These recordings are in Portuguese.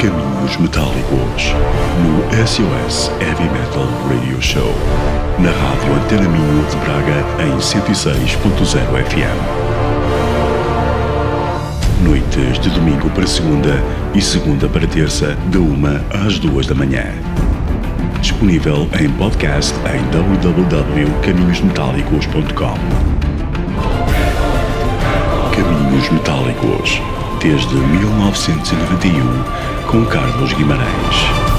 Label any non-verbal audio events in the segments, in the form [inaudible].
Caminhos Metálicos, no SOS Heavy Metal Radio Show, na Rádio Antena Minho de Braga em 106.0 FM. Noites de domingo para segunda e segunda para terça, de uma às duas da manhã. Disponível em podcast em www.caminhosmetálicos.com. Caminhos Metálicos, desde 1991, com Carlos Guimarães.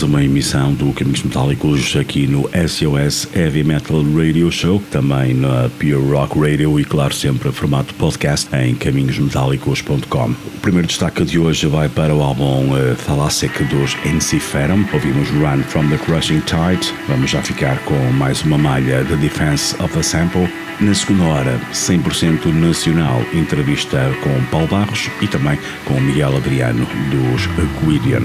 Mais uma emissão do Caminhos Metálicos aqui no SOS Heavy Metal Radio Show, também na Pure Rock Radio e, claro, sempre a formato podcast em caminhosmetálicos.com. O primeiro destaque de hoje vai para o álbum uh, Thalassic dos Enciferum. Ouvimos Run from the Crushing Tide. Vamos já ficar com mais uma malha The Defense of the Sample. Na segunda hora, 100% nacional, entrevista com Paulo Barros e também com Miguel Adriano dos Guidian.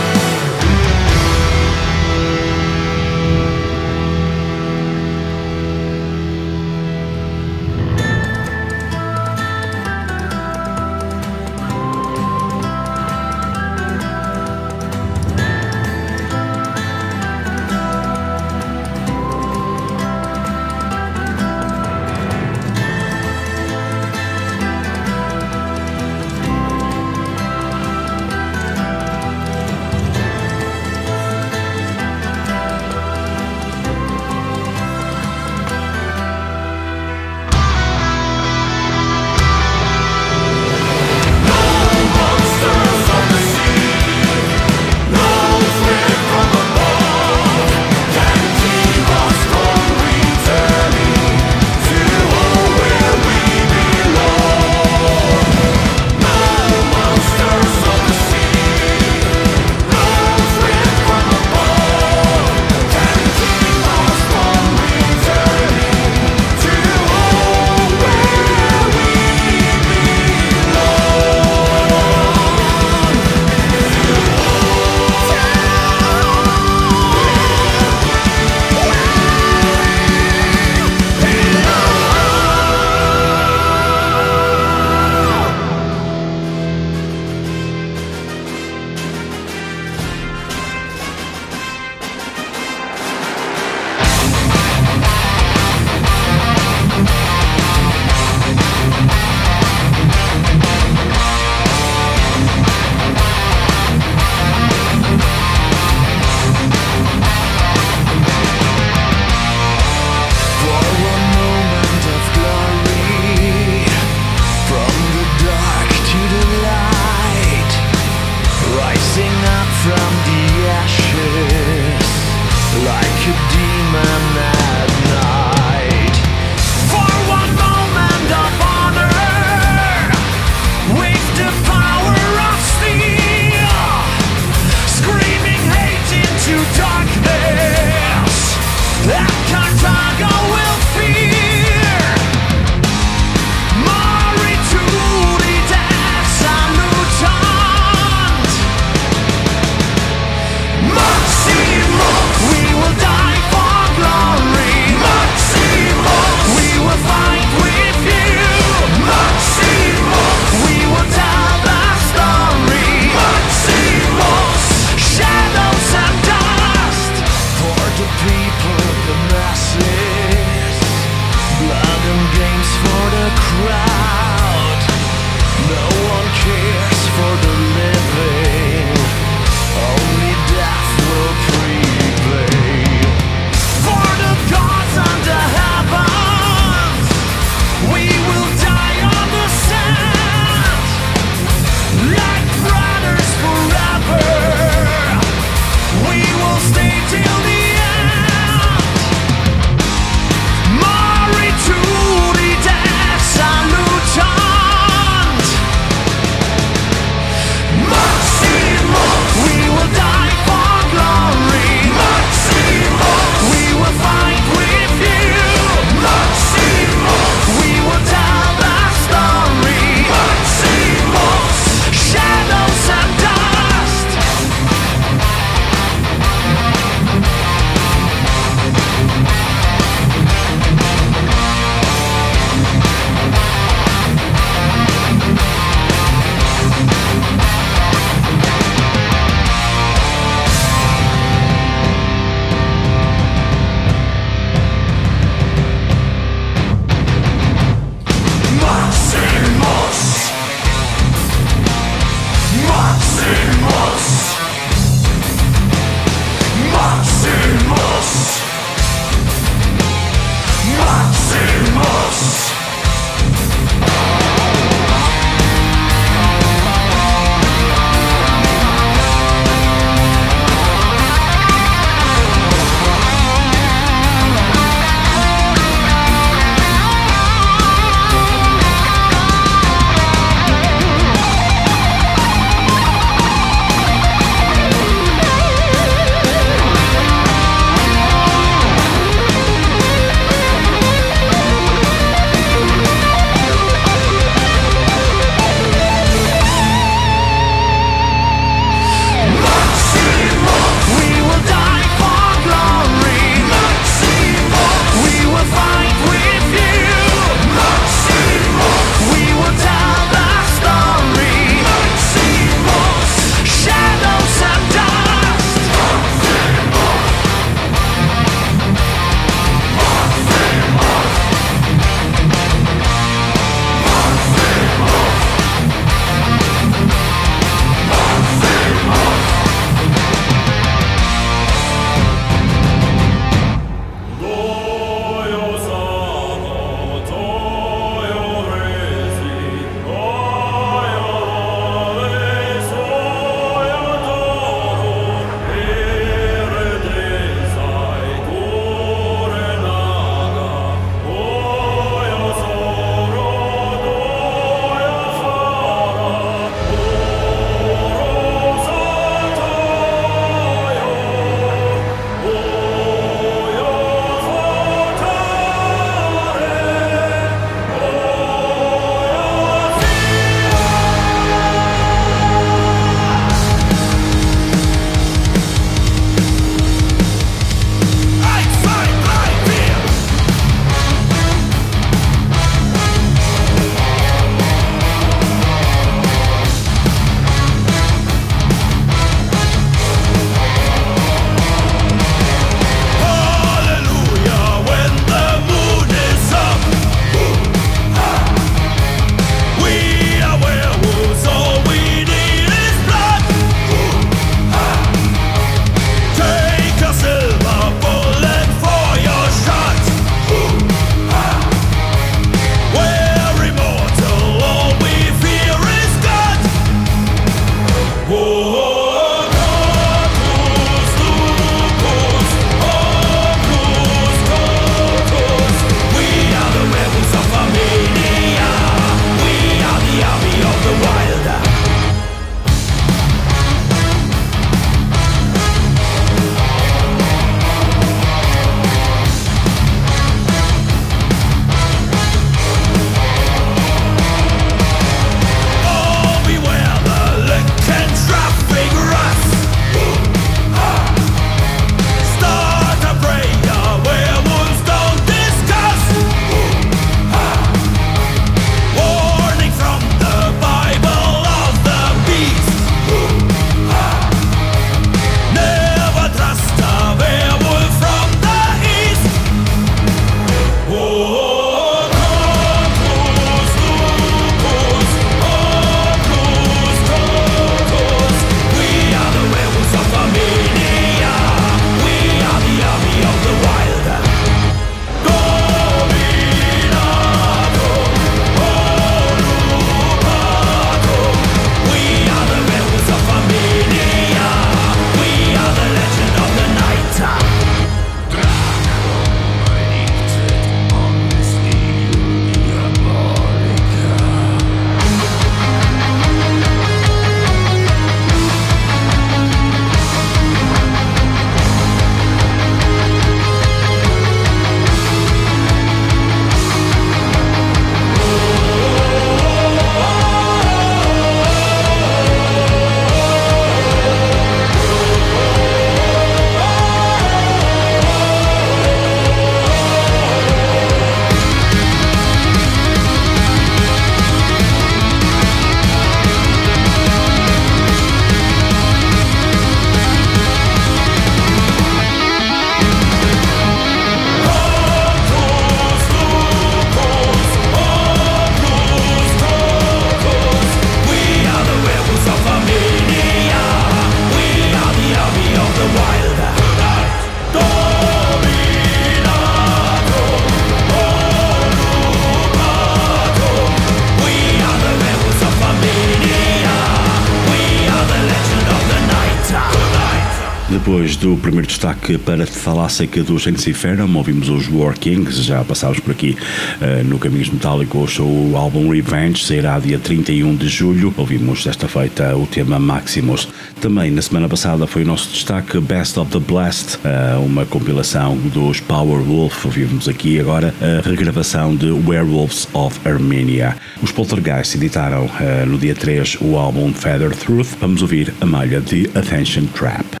Destaque para Thalasseca dos Ensiferum, ouvimos os War Kings, já passámos por aqui uh, no Caminhos Metálicos, o álbum Revenge sairá dia 31 de julho, ouvimos desta feita o tema Maximus. Também na semana passada foi o nosso destaque Best of the Blast, uh, uma compilação dos Power Wolf, ouvimos aqui agora a regravação de Werewolves of Armenia. Os Poltergeist editaram uh, no dia 3 o álbum Feather Truth, vamos ouvir a malha de Attention Trap.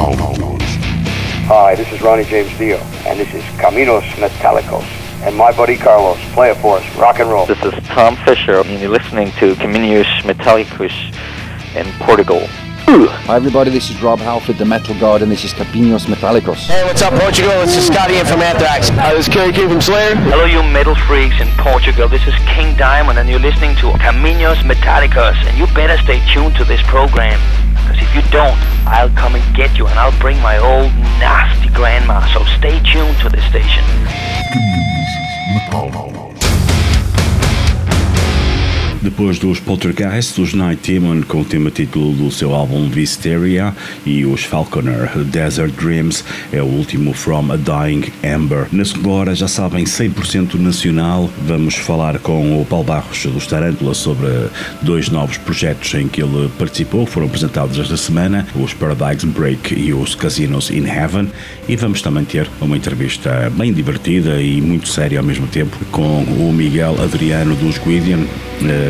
Hi, this is Ronnie James Dio, and this is Caminos Metallicos. And my buddy Carlos, play it for us, rock and roll. This is Tom Fisher, and you're listening to Comenius Metallicus in Portugal. Hi everybody, this is Rob Halford, the Metal God, and this is Capinos Metallicos. Hey, what's up, Portugal? This is Scotty in from Anthrax. Hi, this is Kerry King from Slayer. Hello, you metal freaks in Portugal. This is King Diamond, and you're listening to Caminos Metallicus. And you better stay tuned to this program, because if you don't, I'll come and get you, and I'll bring my old nasty grandma. So stay tuned to this station. Depois dos Poltergeist, os Night Demon com o tema título do seu álbum Visteria e os Falconer Desert Dreams é o último From a Dying Ember. Na segunda hora, já sabem, 100% nacional, vamos falar com o Paulo Barros dos Tarântula sobre dois novos projetos em que ele participou, que foram apresentados esta semana, os Paradigm Break e os Casinos in Heaven, e vamos também ter uma entrevista bem divertida e muito séria ao mesmo tempo com o Miguel Adriano dos Guidian.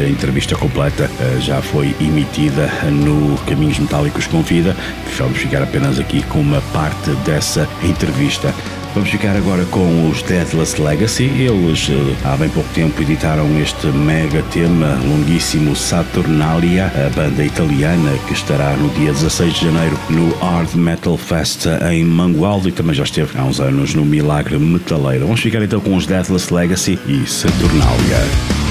A entrevista completa eh, já foi emitida no Caminhos Metálicos com Vida. Vamos ficar apenas aqui com uma parte dessa entrevista. Vamos ficar agora com os Deathless Legacy. Eles eh, há bem pouco tempo editaram este mega tema longuíssimo Saturnalia, a banda italiana que estará no dia 16 de janeiro no Hard Metal Fest em Mangualdo e também já esteve há uns anos no Milagre Metaleiro. Vamos ficar então com os Deathless Legacy e Saturnalia.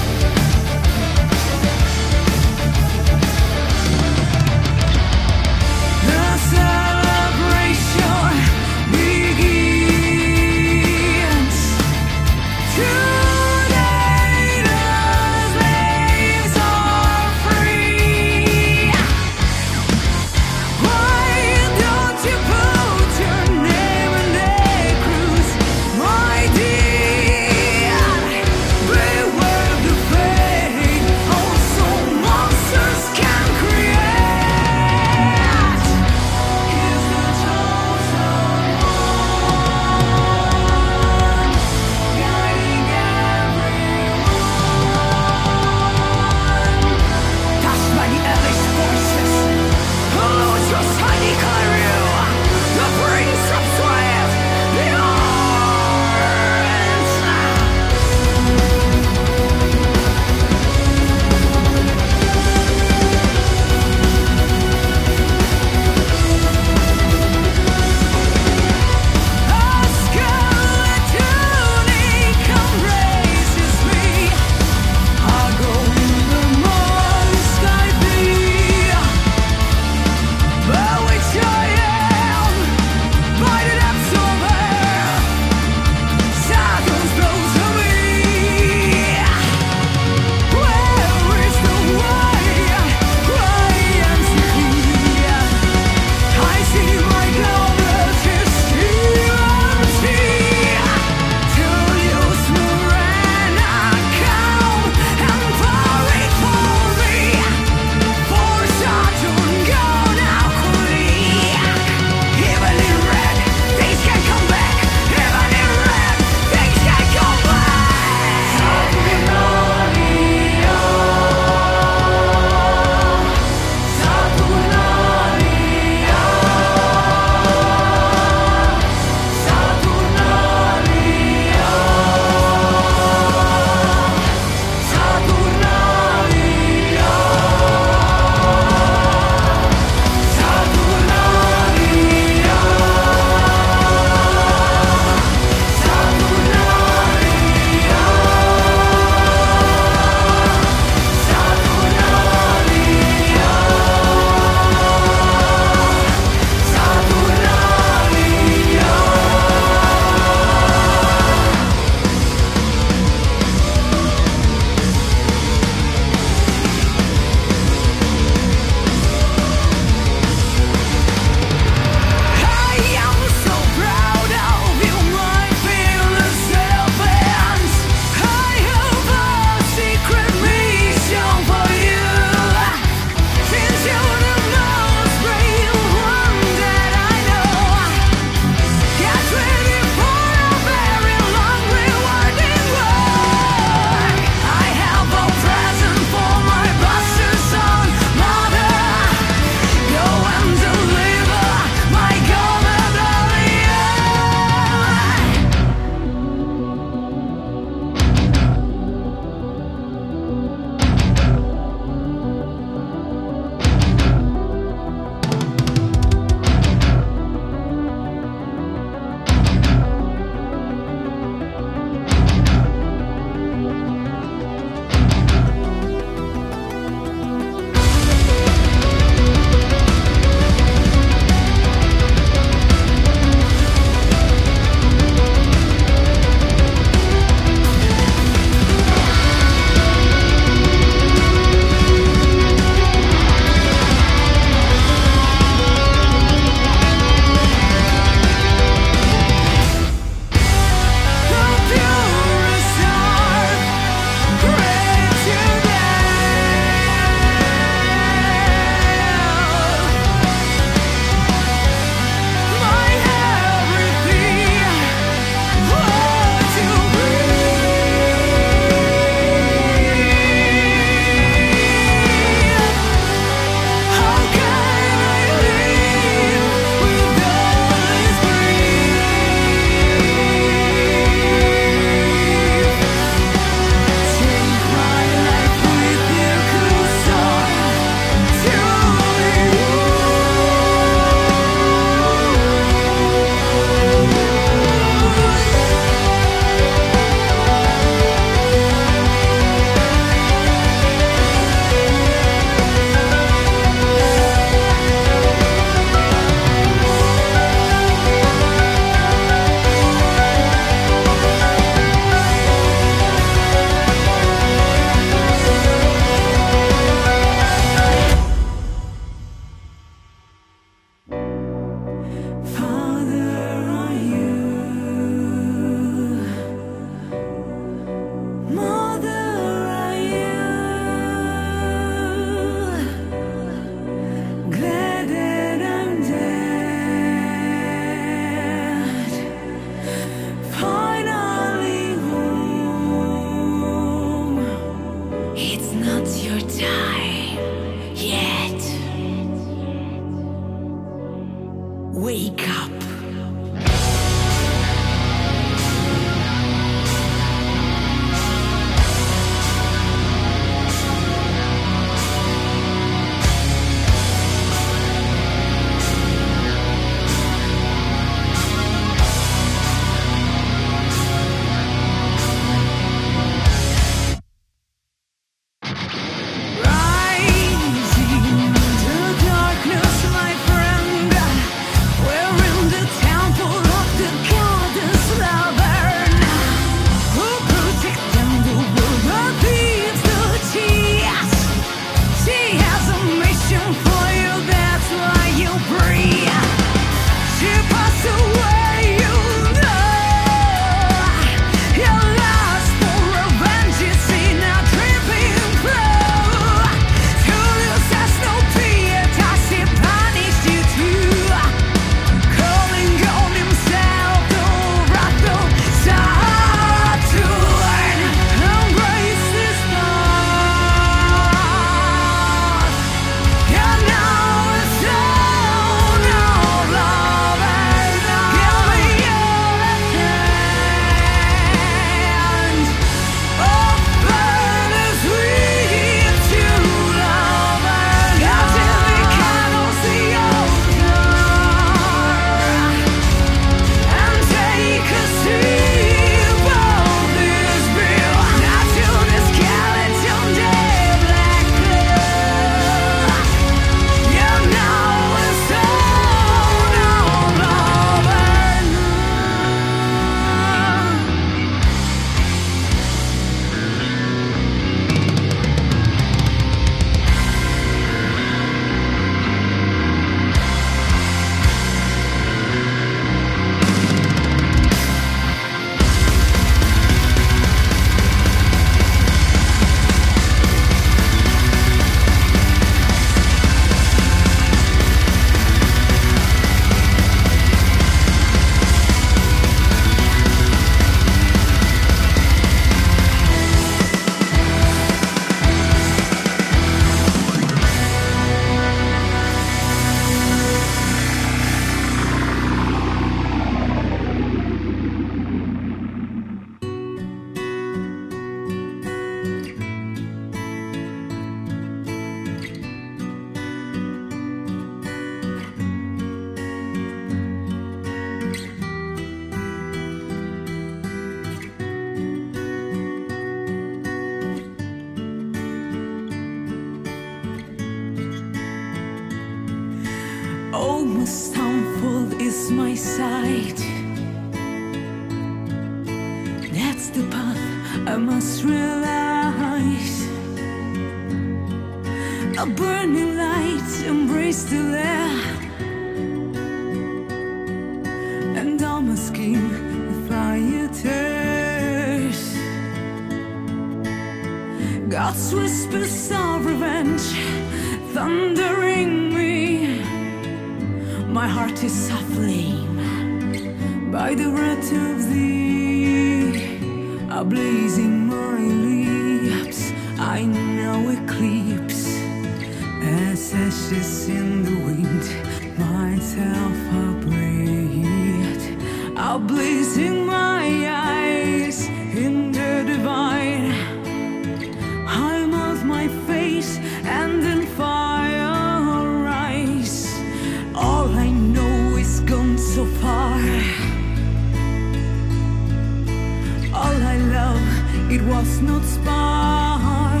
it was not spar.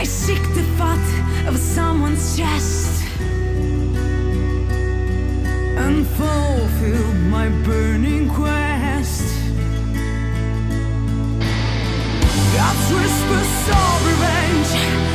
I seek the thought of someone's chest and fulfill my burning quest. God's whisper of revenge.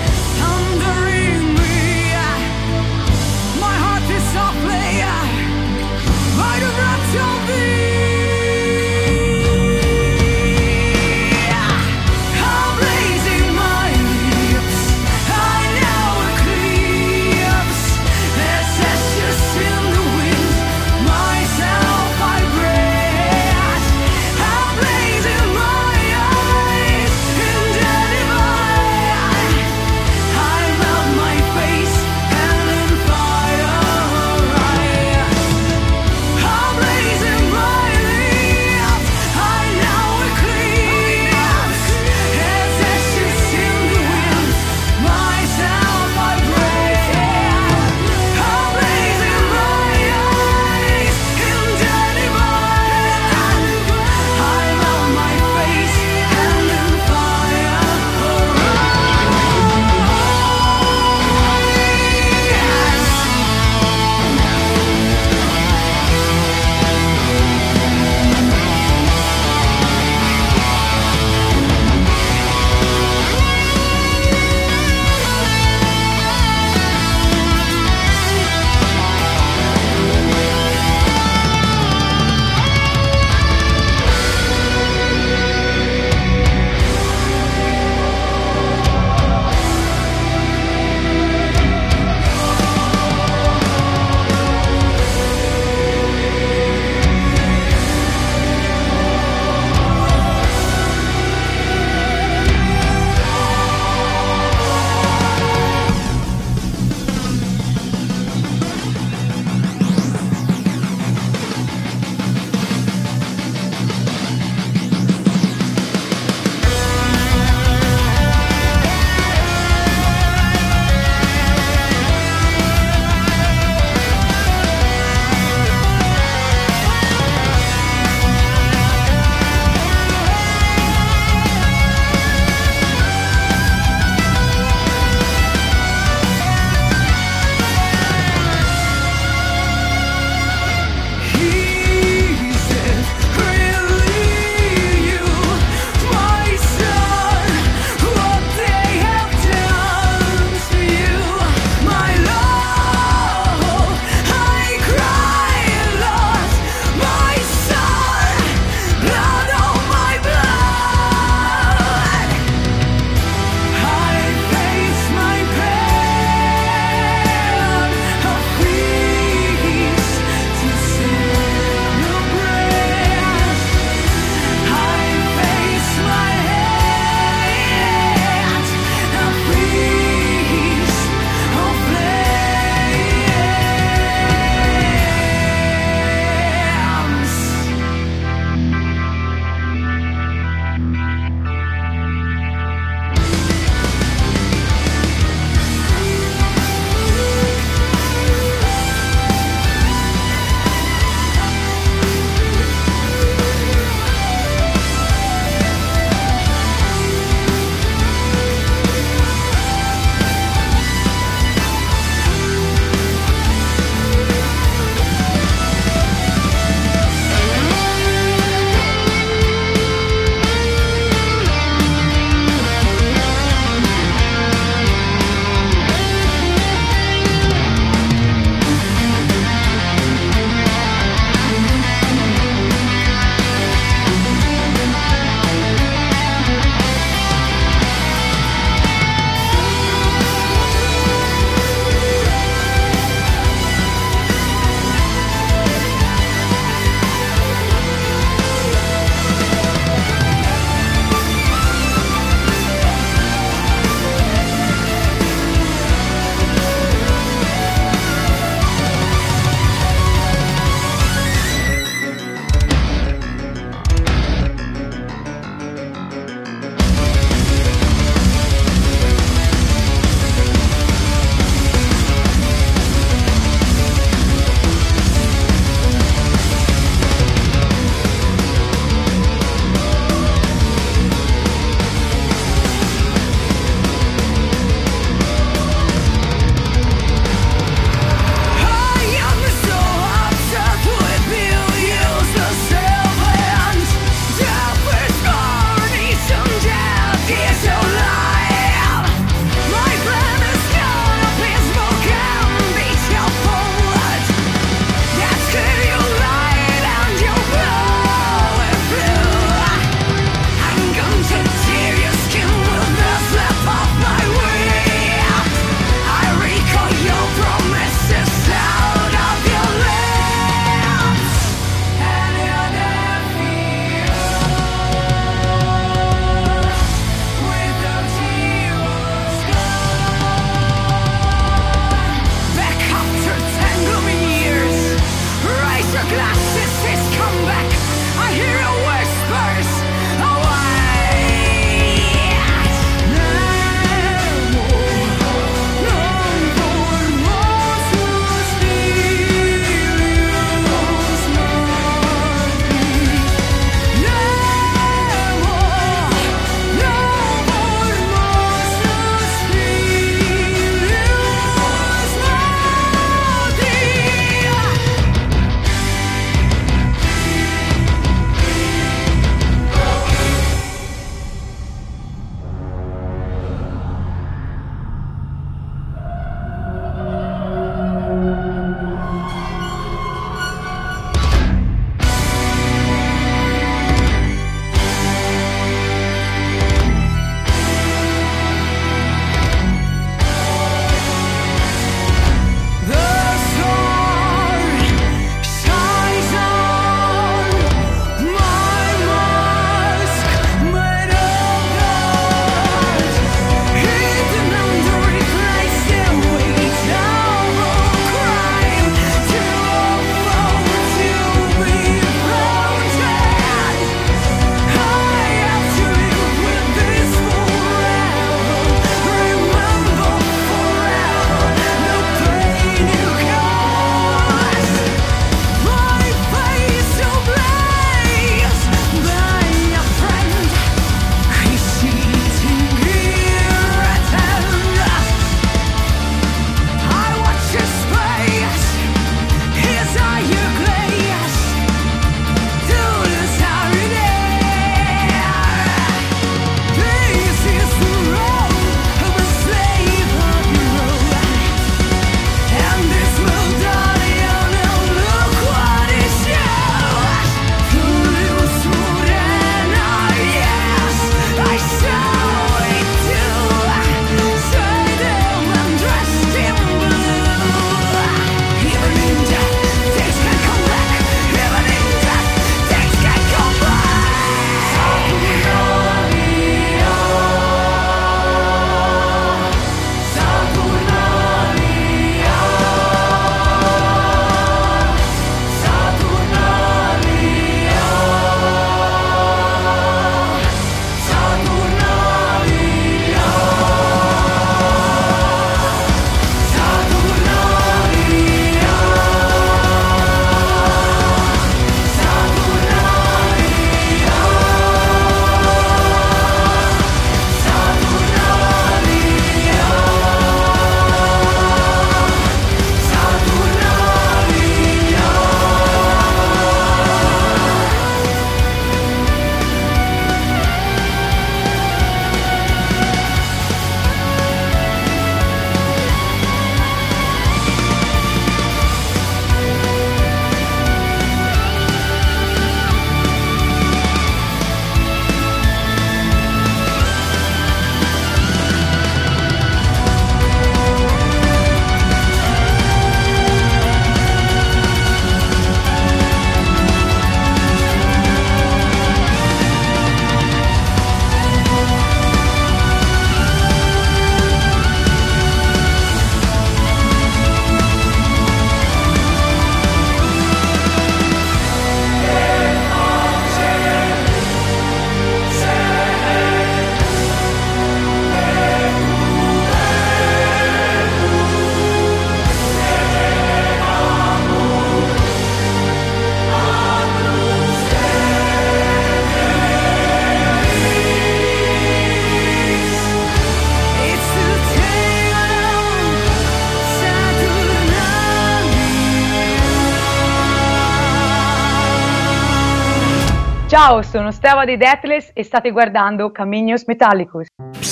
Ciao, sono Steva di Deathless e state guardando Caminhos Metálicos.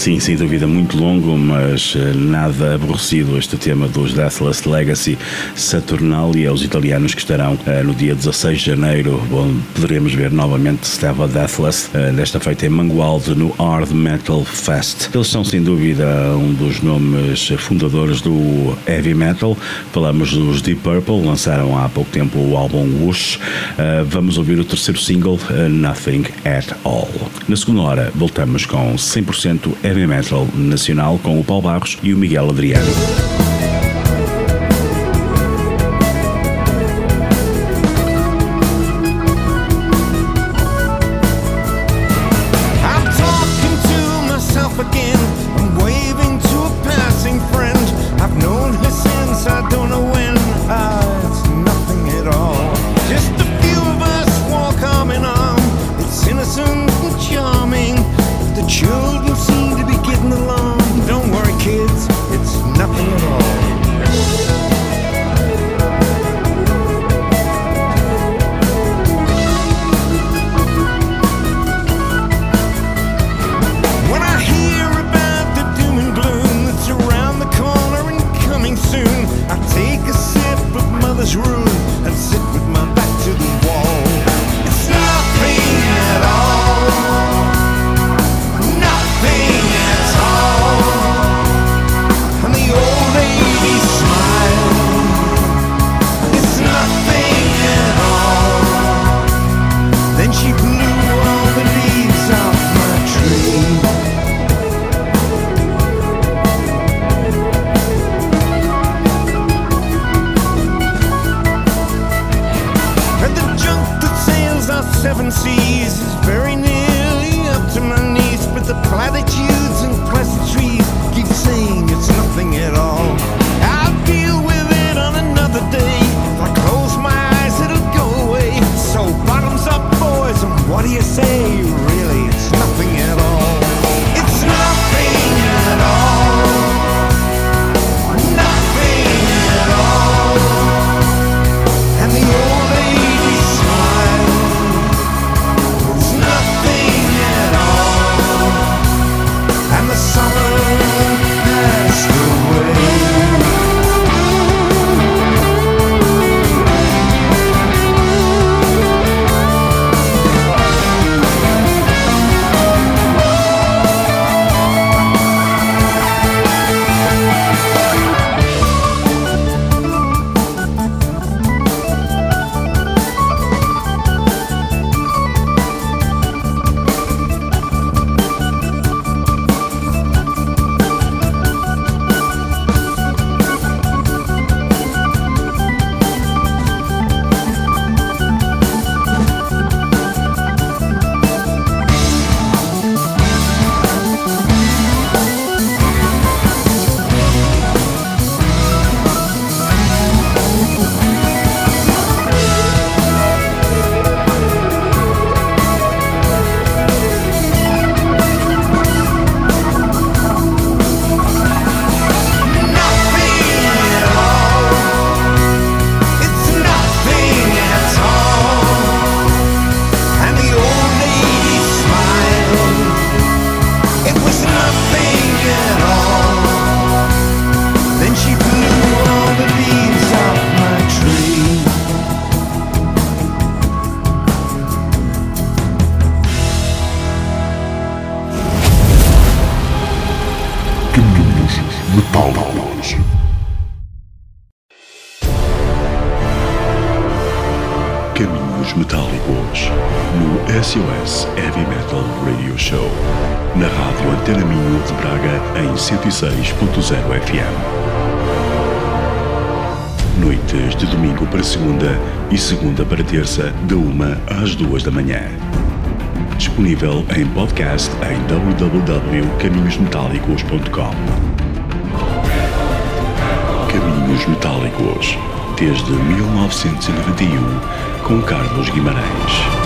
Sim, sem dúvida, muito longo, mas eh, nada aborrecido este tema dos Deathless Legacy Saturnalia, os italianos que estarão eh, no dia 16 de janeiro, onde poderemos ver novamente Steva Deathless, eh, desta feita em Mangualde, no Hard Metal Fest. Eles são, sem dúvida, um dos nomes fundadores do heavy metal. Falamos dos Deep Purple, lançaram há pouco tempo o álbum Whoosh. Vamos ouvir o terceiro single, Nothing at All. Na segunda hora, voltamos com 100% heavy metal nacional com o Paulo Barros e o Miguel Adriano. Metálicos. Caminhos Metálicos no SOS Heavy Metal Radio Show. Na rádio Antena Minho de Braga em 106.0 FM. Noites de domingo para segunda e segunda para terça, da uma às duas da manhã. Disponível em podcast em www.caminhosmetálicos.com. Caminhos Metálicos, desde 1991, com Carlos Guimarães.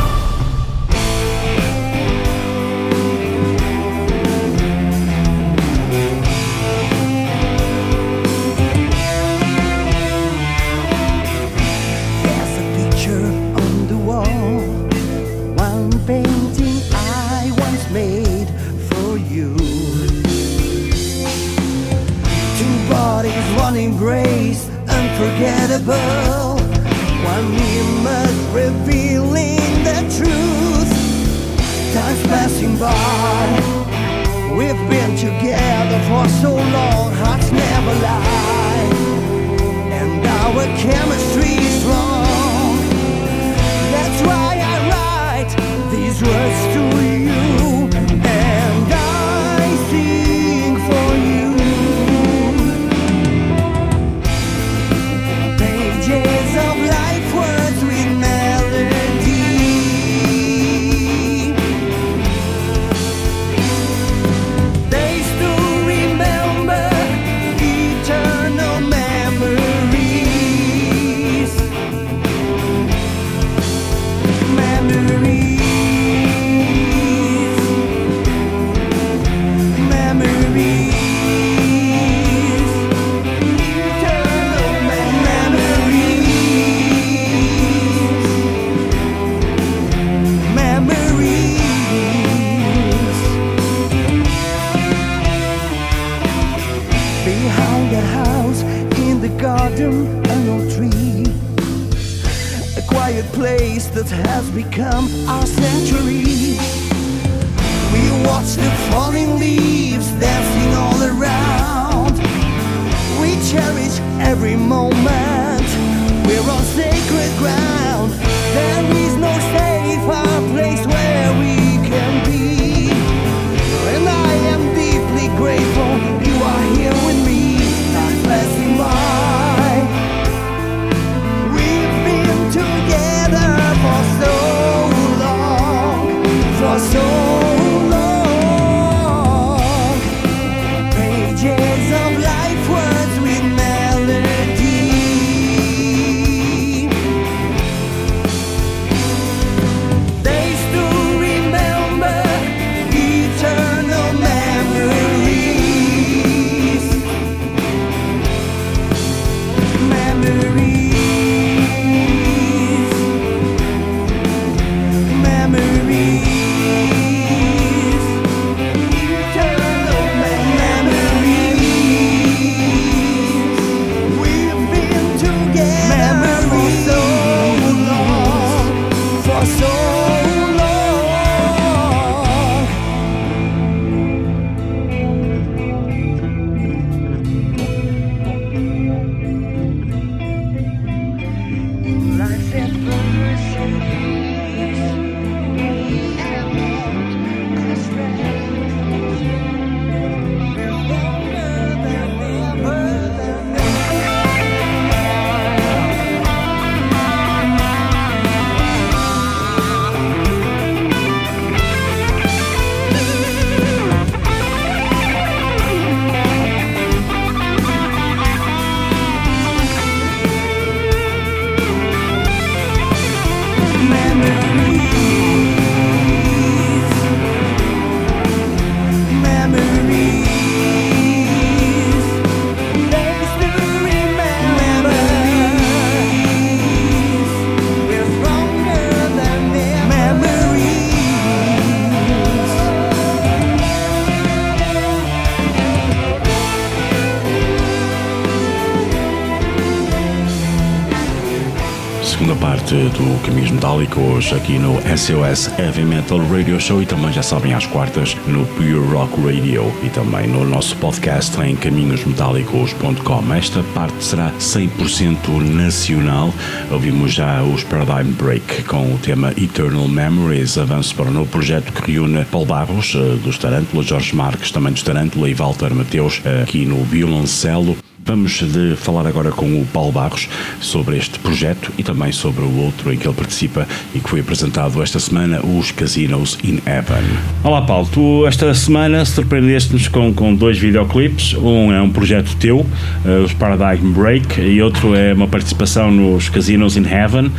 Metálicos aqui no SOS Heavy Metal Radio Show e também já sabem às quartas no Pure Rock Radio e também no nosso podcast em caminhosmetálicos.com. Esta parte será 100% nacional. Ouvimos já os Paradigm Break com o tema Eternal Memories, avanço para o novo projeto que reúne Paulo Barros, eh, dos Tarântula, Jorge Marques, também dos Tarântula e Walter Mateus, eh, aqui no violoncelo. Vamos de falar agora com o Paulo Barros sobre este projeto e também sobre o outro em que ele participa e que foi apresentado esta semana, os Casinos in Heaven. Olá Paulo, tu esta semana surpreendeste-nos com, com dois videoclipes. Um é um projeto teu, eh, os Paradigm Break, e outro é uma participação nos Casinos in Heaven.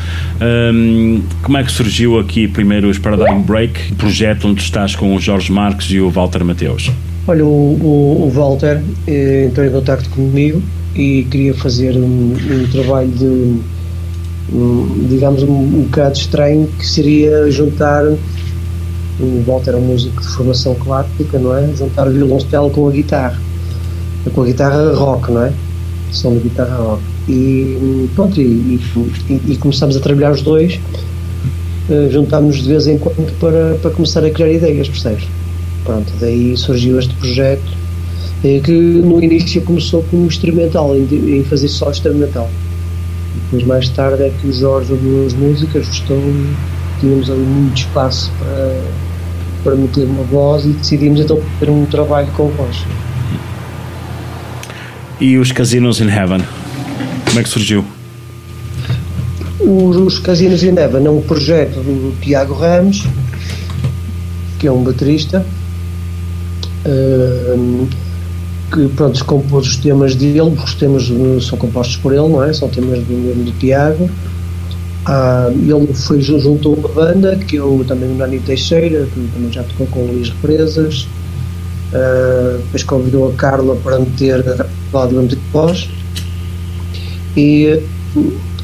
Hum, como é que surgiu aqui primeiro os Paradigm Break, projeto onde estás com o Jorge Marques e o Walter Mateus? Olha, o, o, o Walter eh, entrou em contato comigo e queria fazer um, um trabalho de, um, digamos, um, um bocado estranho, que seria juntar, o Walter é um músico de formação clássica, não é? Juntar o violoncelo com a guitarra, com a guitarra rock, não é? som de guitarra rock. E pronto, e, e, e começamos a trabalhar os dois, uh, juntámos de vez em quando para, para começar a criar ideias, percebes? Pronto, daí surgiu este projeto eh, que no início começou como instrumental, em, fazer só instrumental. Depois mais tarde é que o Jorge ouviu as músicas, gostou e tínhamos ali muito espaço para, para meter uma voz e decidimos então ter um trabalho com voz. E os Casinos in Heaven? Como é que surgiu? Os, os Casinos in Heaven é um projeto do Tiago Ramos, que é um baterista, que pronto, compôs os temas dele, os temas são compostos por ele, não é? São temas do, do Tiago. Ah, ele foi junto a uma banda, que eu também o Nani Teixeira, que também já tocou com o Luís Represas. Uh, depois convidou a Carla para meter lá de voz e,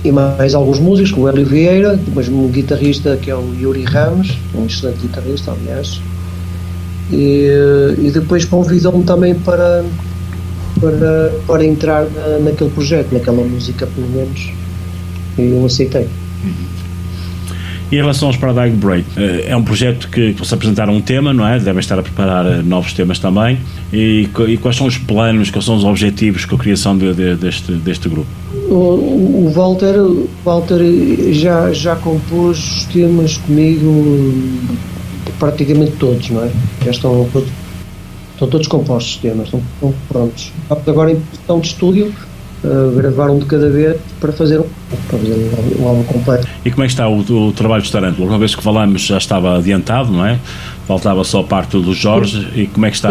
e mais alguns músicos, como o Hélio Vieira, depois um guitarrista que é o Yuri Ramos, um excelente guitarrista, aliás. E, e depois convidou-me também para, para, para entrar na, naquele projeto, naquela música, pelo menos, e eu aceitei. Em relação aos Paradigm Break, eh, é um projeto que vocês apresentaram um tema, não é? Devem estar a preparar eh, novos temas também. E, e quais são os planos, quais são os objetivos com a criação de, de, deste, deste grupo? O, o Walter, Walter já, já compôs os temas comigo praticamente todos, não é? Já estão, estão todos compostos os temas, estão, estão prontos. Agora em questão de estúdio, uh, gravar um de cada vez para fazer, para fazer um, um álbum completo. E como é que está o, o trabalho de Tarântula? Uma vez que falamos já estava adiantado, não é? Faltava só parte do Jorge sim. e como é que está?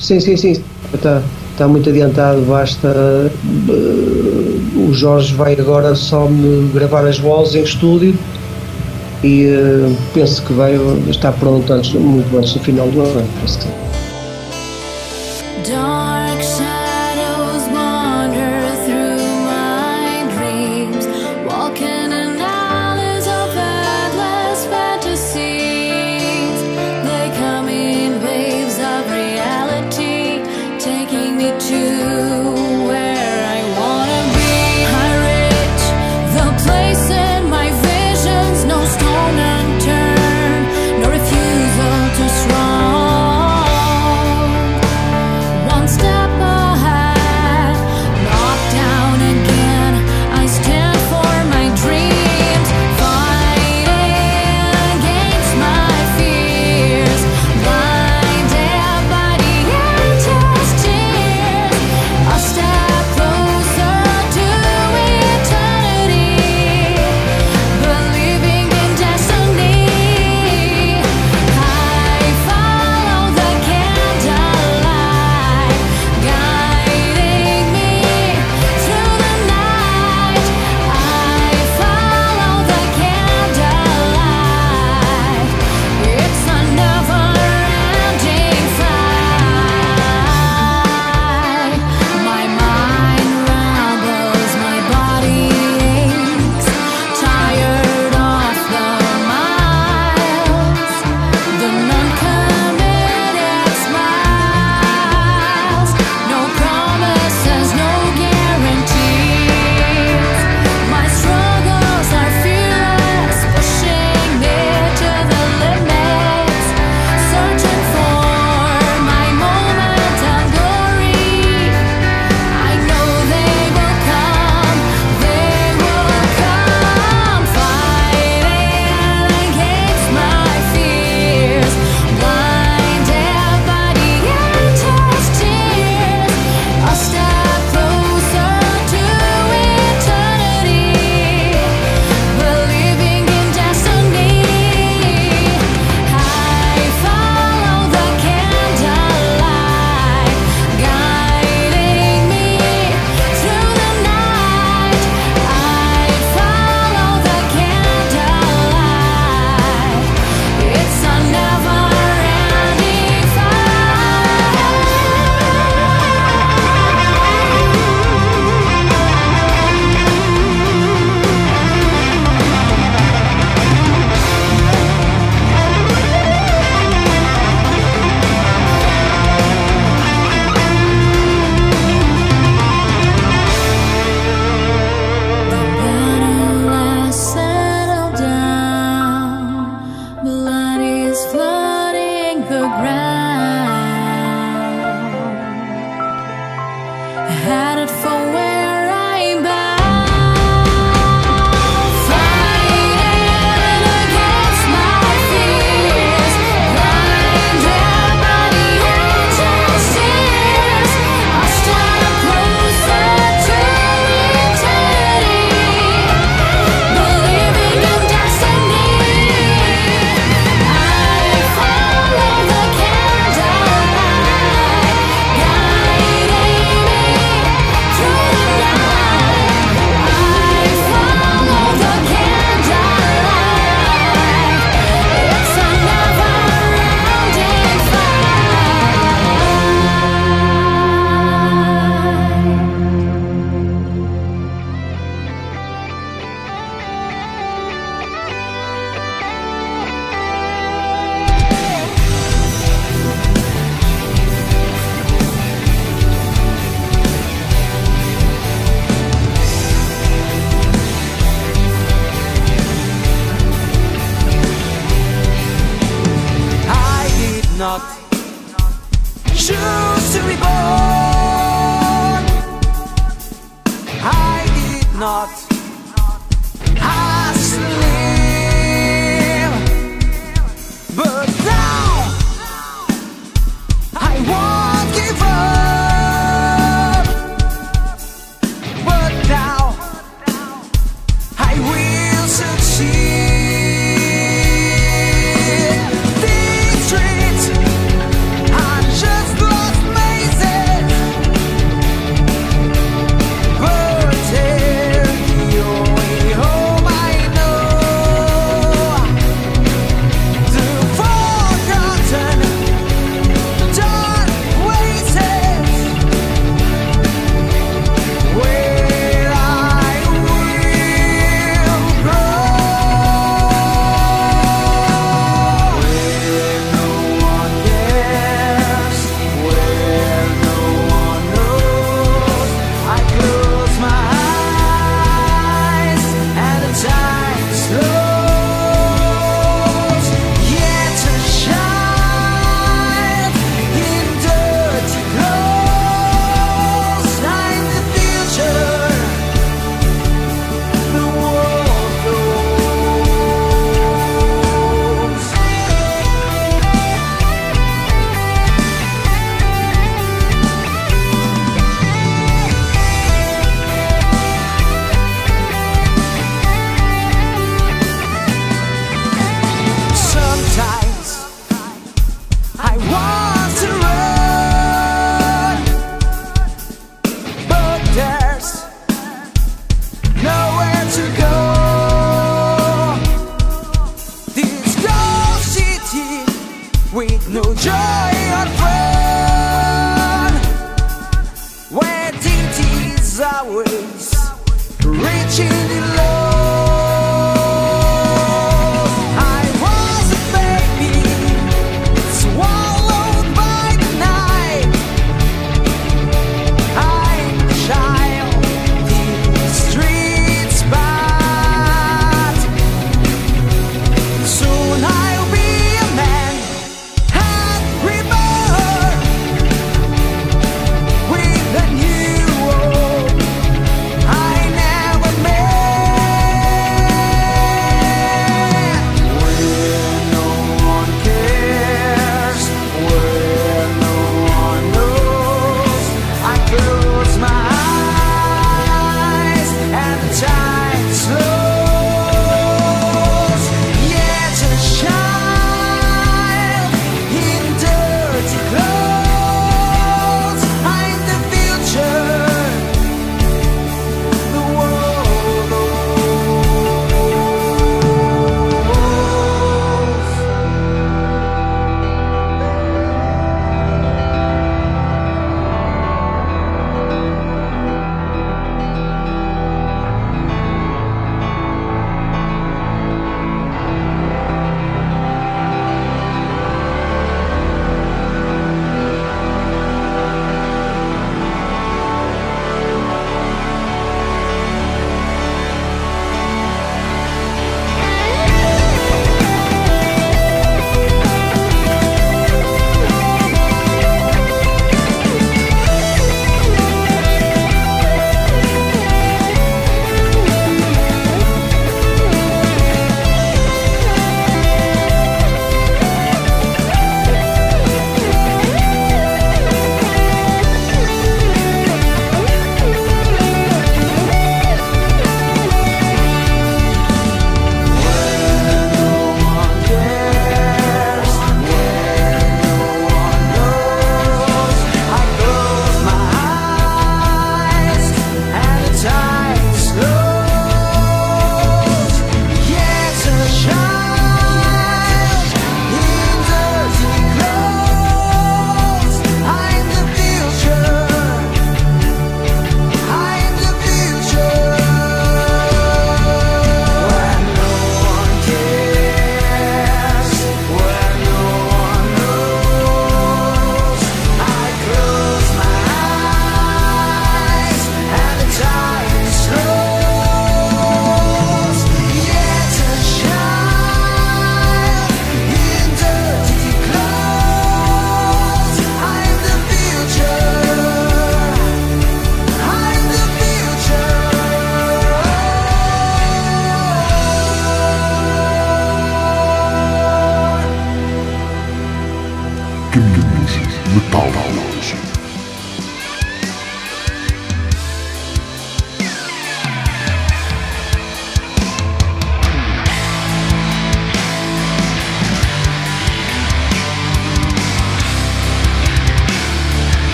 Sim, sim, sim. Está, está muito adiantado, basta. Uh, o Jorge vai agora só me gravar as vozes em estúdio e uh, penso que vai estar pronto antes, muito antes do final do ano. Penso que sim.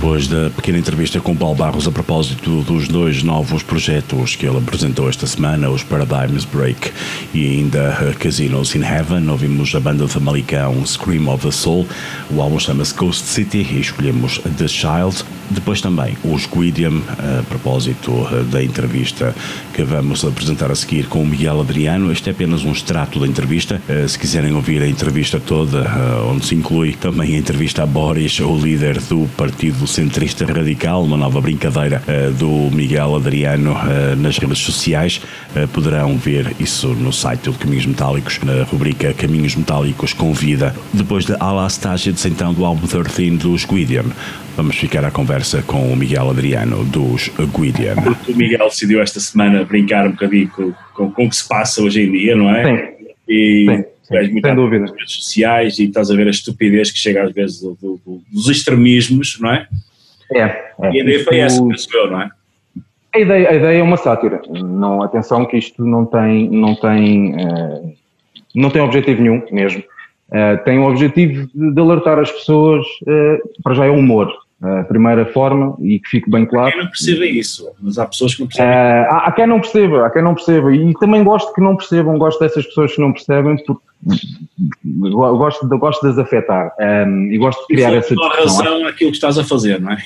Depois da pequena entrevista com Paulo Barros a propósito dos dois novos projetos que ele apresentou esta semana, os Paradigms Break e ainda uh, Casinos in Heaven, ouvimos a banda Famalicão Scream of the Soul, o álbum chama-se Ghost City e escolhemos The Child. Depois também os Guidium, a propósito uh, da entrevista que vamos apresentar a seguir com o Miguel Adriano. Este é apenas um extrato da entrevista. Se quiserem ouvir a entrevista toda, onde se inclui também a entrevista a Boris, o líder do Partido Centrista Radical, uma nova brincadeira uh, do Miguel Adriano uh, nas redes sociais. Uh, poderão ver isso no site do Caminhos Metálicos, na rubrica Caminhos Metálicos Convida. Depois de Alastágides, então, do álbum 13 dos Guidian, vamos ficar à conversa com o Miguel Adriano dos Guidian. O Miguel decidiu esta semana brincar um bocadinho com, com, com o que se passa hoje em dia, não é? Sim. E Sim, és muito sem dúvida. nas redes sociais e estás a ver a estupidez que chega às vezes do- do- do- dos extremismos, não é? É, é. E a ideia foi essa, eu, não é? A ideia, a ideia é uma sátira. Não, atenção que isto não tem, não tem, eh, não tem objetivo nenhum mesmo. Eh, tem o objetivo de, de alertar as pessoas, eh, para já é o humor. A primeira forma, e que fique bem claro. Quem não perceba isso, mas há pessoas que não percebem. Eh, há, há quem não perceba, há quem não perceba, e também gosto que não percebam, gosto dessas pessoas que não percebem, porque go- gosto, de, gosto de as afetar ehm, e gosto de criar e essa discussão. razão aquilo que estás a fazer, não é?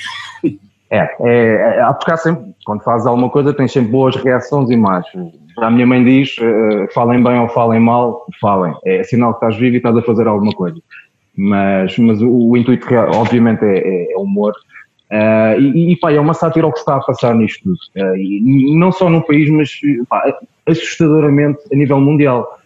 É, é, é há porque há sempre, quando fazes alguma coisa, tens sempre boas reações e más. A minha mãe diz, eh, falem bem ou falem mal, falem. É sinal que estás vivo e estás a fazer alguma coisa. Mas, mas o, o intuito, real, obviamente, é, é- é humor. Eh, e, e pá, é uma sátira ao que está a passar nisto tudo. Eh, e não só no país, mas pá, assustadoramente a nível mundial.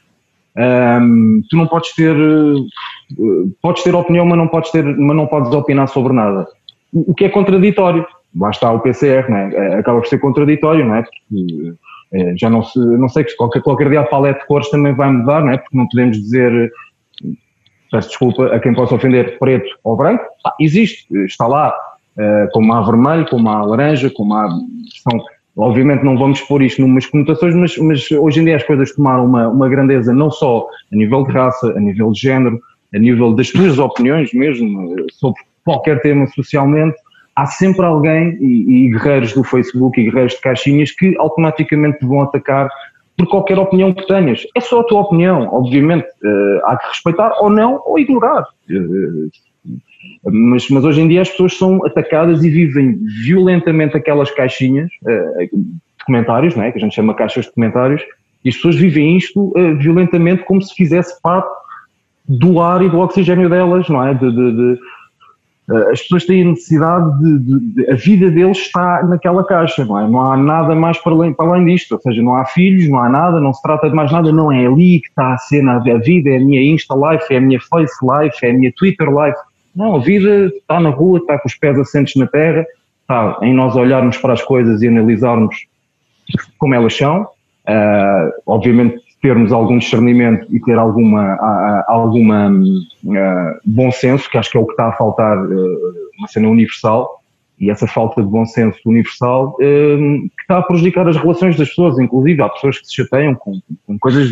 Ahm, tu não podes ter, eh, podes ter opinião, mas não podes ter, mas não podes opinar sobre nada. O o que é contraditório. Lá está o PCR, é? Eh, Acaba por ser contraditório, não é? Porque eh, já não se, não sei que qualquer, qualquer dia a paleta de cores também vai mudar, não é? Porque não podemos dizer, peço desculpa a quem possa ofender, preto ou branco. Pá, existe, está lá, eh, como há vermelho, como há laranja, como há. São, obviamente não vamos pôr isto numas conotações, mas, mas hoje em dia as coisas tomaram uma, uma grandeza não só a nível de raça, a nível de género, a nível das tuas opiniões mesmo, eh, sobre qualquer tema socialmente, há sempre alguém, e, e guerreiros do Facebook e guerreiros de caixinhas, que automaticamente te vão atacar por qualquer opinião que tenhas. É só a tua opinião, obviamente, eh, há que respeitar ou não, ou ignorar. Eh, mas, mas hoje em dia as pessoas são atacadas e vivem violentamente aquelas caixinhas eh, de comentários, não é? que a gente chama caixas de comentários, e as pessoas vivem isto violentamente como se fizesse parte do ar e do oxigênio delas, não é? De, de- de- as pessoas têm necessidade de, de- de- A vida deles está naquela caixa, não é? Não há nada mais para além, para além disto. Ou seja, não há filhos, não há nada, não se trata de mais nada, não é ali que está a cena. A vida é a minha Insta Life, é a minha Face Life, é a minha Twitter Life. Não, a vida está na rua, está com os pés assentes na terra, está em nós olharmos para as coisas e analisarmos como elas são. Ah, obviamente termos algum discernimento e ter alguma, alguma hum, ah, bom senso, que acho que é o que está a faltar, ah, uma cena universal, e essa falta de bom senso universal hum, que está a prejudicar as relações das pessoas, inclusive há pessoas que se chateiam com, com coisas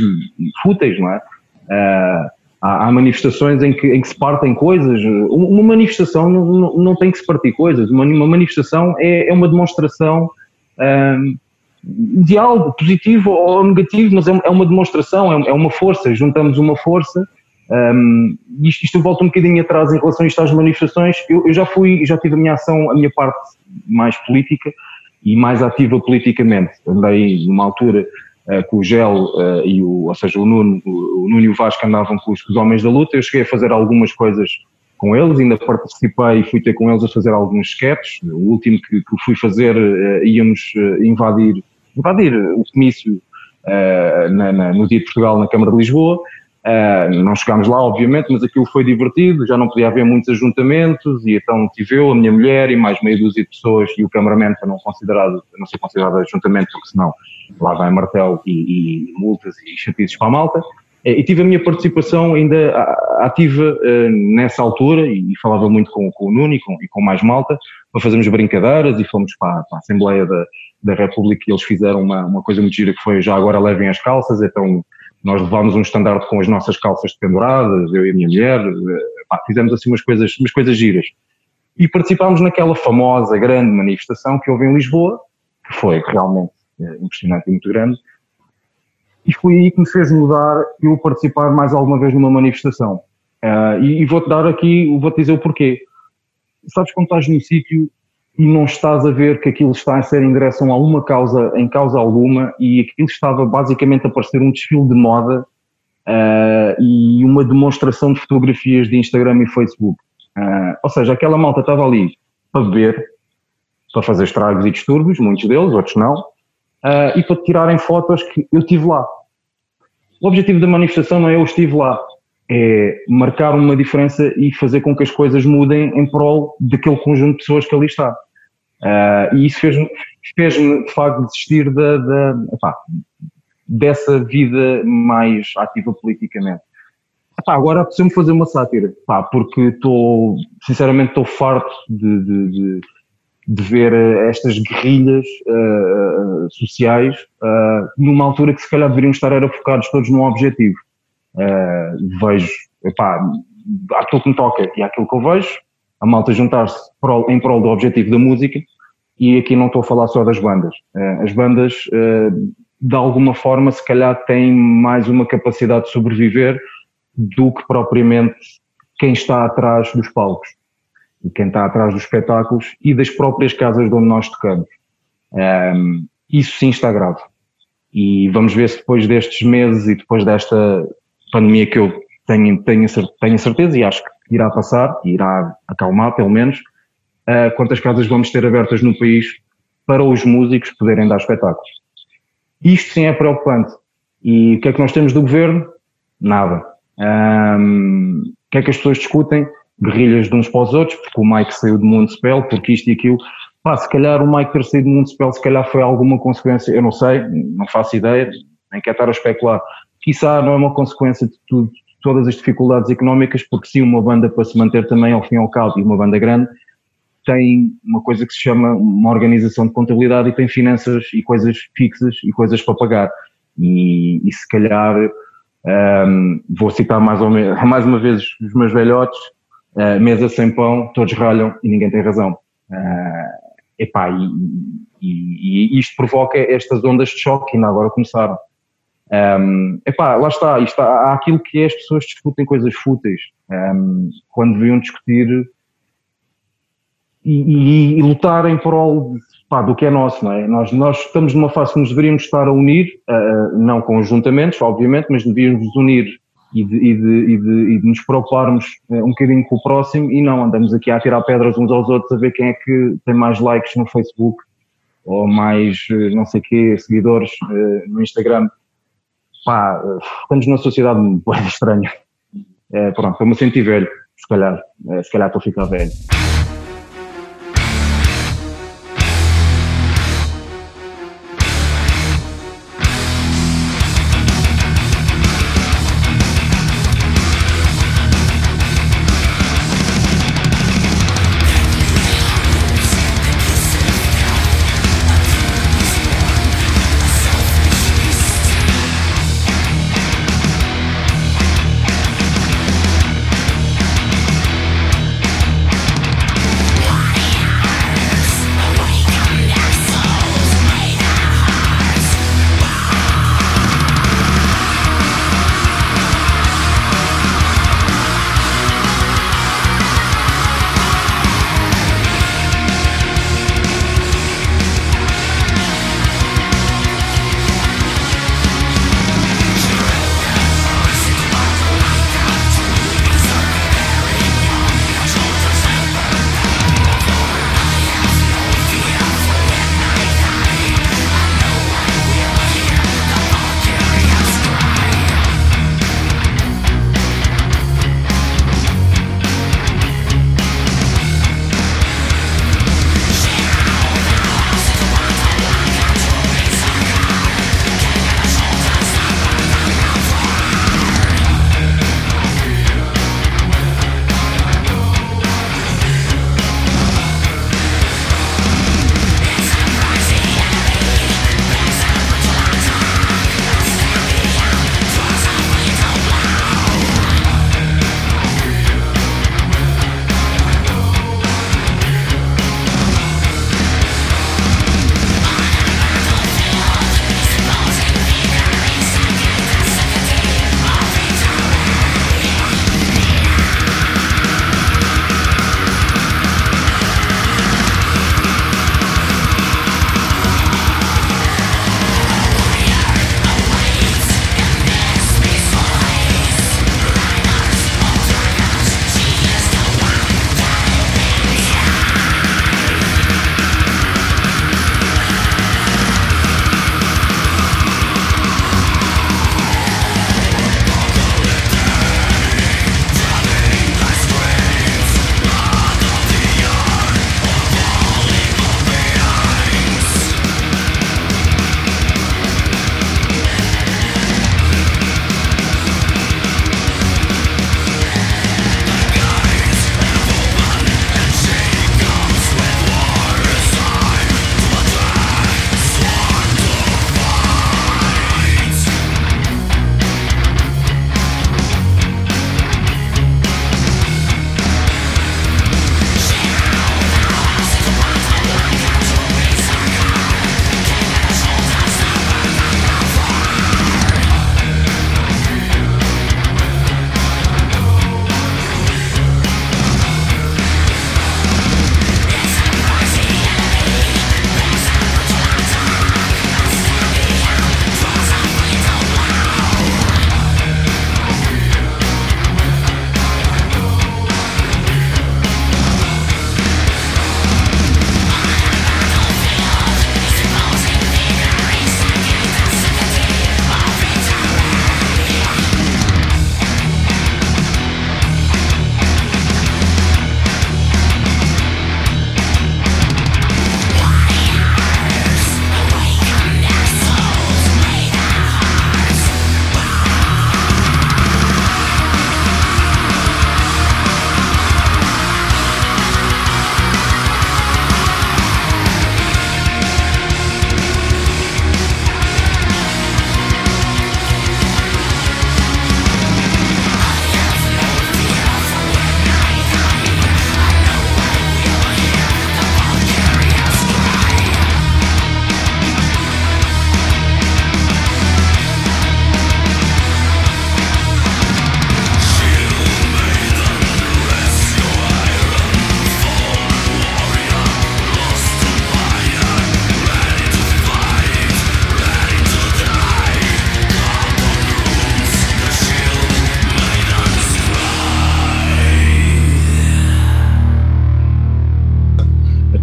fúteis, não é? Ah, há, manifestações em que, em que se partem coisas, uma manifestação não, não, não tem que se partir coisas, uma, uma manifestação é, é uma demonstração hum, de algo positivo ou negativo, mas é, é uma demonstração, é, é uma força, juntamos uma força. Um, isto, isto volta um bocadinho atrás em relação a isto às manifestações. Eu, eu já fui, já tive a minha ação, a minha parte mais política e mais ativa politicamente. Andei numa altura uh, com o Gel uh, e o, ou seja, o Nuno, o Nuno e o Vasco andavam com os, com os homens da luta. Eu cheguei a fazer algumas coisas com eles, ainda participei e fui ter com eles a fazer alguns sketches. O último que, que fui fazer, uh, íamos invadir invadir o comício uh, na, na, no Dia de Portugal na Câmara de Lisboa. Uh, não chegámos lá, obviamente, mas aquilo foi divertido, já não podia haver muitos ajuntamentos, e então tive eu, a minha mulher e mais meia dúzia de pessoas, e o cameraman para não, considerado, não ser considerado ajuntamento, porque senão lá vai martelo e, e multas e chatices para a malta. E tive a minha participação ainda ativa nessa altura, e, falava muito com, com o Nuno e com, e com mais malta, para fazermos brincadeiras, e fomos para, para a Assembleia da, da República e eles fizeram uma, uma coisa muito gira que foi já agora levem as calças, então nós levámos um estandarte com as nossas calças penduradas, eu e a minha mulher, pá, fizemos assim umas coisas, umas coisas giras. e participámos naquela famosa grande manifestação que houve em Lisboa, que foi realmente eh, impressionante e muito grande, e foi aí que me fez mudar eu participar mais alguma vez numa manifestação. Ah, e e vou-te dar aqui, vou-te dizer o porquê. Sabes quando estás num sítio e não estás a ver que aquilo está a ser em direção a uma causa, em causa alguma, e aquilo estava basicamente a parecer um desfile de moda ah, e uma demonstração de fotografias de Instagram e Facebook. Ah, ou seja, aquela malta estava ali para beber, para fazer estragos e distúrbios, muitos deles, outros não, ah, e para tirarem fotos que eu estive lá. O objetivo da manifestação não é eu estive lá, é marcar uma diferença e fazer com que as coisas mudem em prol daquele conjunto de pessoas que ali está. Ah, e isso fez-me, fez-me de facto desistir da, da, epá, dessa vida mais ativa politicamente. Epá, agora preciso-me fazer uma sátira, pá, porque estou, sinceramente, estou farto de, de, de, de ver eh, estas guerrilhas eh, sociais eh, numa altura que se calhar deveriam estar era focados todos num objetivo. Vejo, epá, aquilo que me toca e aquilo que eu vejo, a malta juntar-se em prol do objetivo da música, e aqui não estou a falar só das bandas. Eh, as bandas, eh, de alguma forma, se calhar têm mais uma capacidade de sobreviver do que propriamente quem está atrás dos palcos e quem está atrás dos espetáculos e das próprias casas de onde nós tocamos. Ehm, isso sim está grave. E vamos ver se depois destes meses e depois desta pandemia que eu tenho, tenho, tenho certeza e acho que irá passar, irá acalmar pelo menos, eh, quantas casas vamos ter abertas no país para os músicos poderem dar espetáculos. Isto sim é preocupante. E o que é que nós temos do governo? Nada. Ahm, o que é que as pessoas discutem? Guerrilhas de uns para os outros, porque o Mike saiu de Municipal, porque isto e aquilo. Pá, se calhar o Mike ter saído de Municipal, se calhar foi alguma consequência, eu não sei, não faço ideia, nem quero estar a especular. Quiçá não é uma consequência de tudo, todas as dificuldades económicas, porque sim, uma banda para se manter também ao fim e ao cabo, e uma banda grande, tem uma coisa que se chama uma organização de contabilidade e tem finanças e coisas fixas e coisas para pagar. E, e se calhar, ahm, vou citar mais, ou menos, [laughs] mais uma vez os meus velhotes, ah, mesa sem pão, todos ralham e ninguém tem razão. Ah, epá, e, e, e isto provoca estas ondas de choque que ainda agora começaram. Um, epá, lá está, isto, há, aquilo que é as pessoas discutem coisas fúteis, um, quando deviam discutir e, e, e lutar em prol pá, do que é nosso, não é? Nós, nós estamos numa fase que nos deveríamos estar a unir, ah, não conjuntamente, obviamente, mas devíamos unir e de, e de, e de, e de nos preocuparmos eh, um bocadinho com o próximo e não andamos aqui a tirar pedras uns aos outros a ver quem é que tem mais likes no Facebook ou mais eh, não sei quê, seguidores eh, no Instagram. Pá, estamos numa sociedade muito estranha. É, pronto, estou-me a sentir velho, se calhar. Eh, se calhar estou a ficar velho.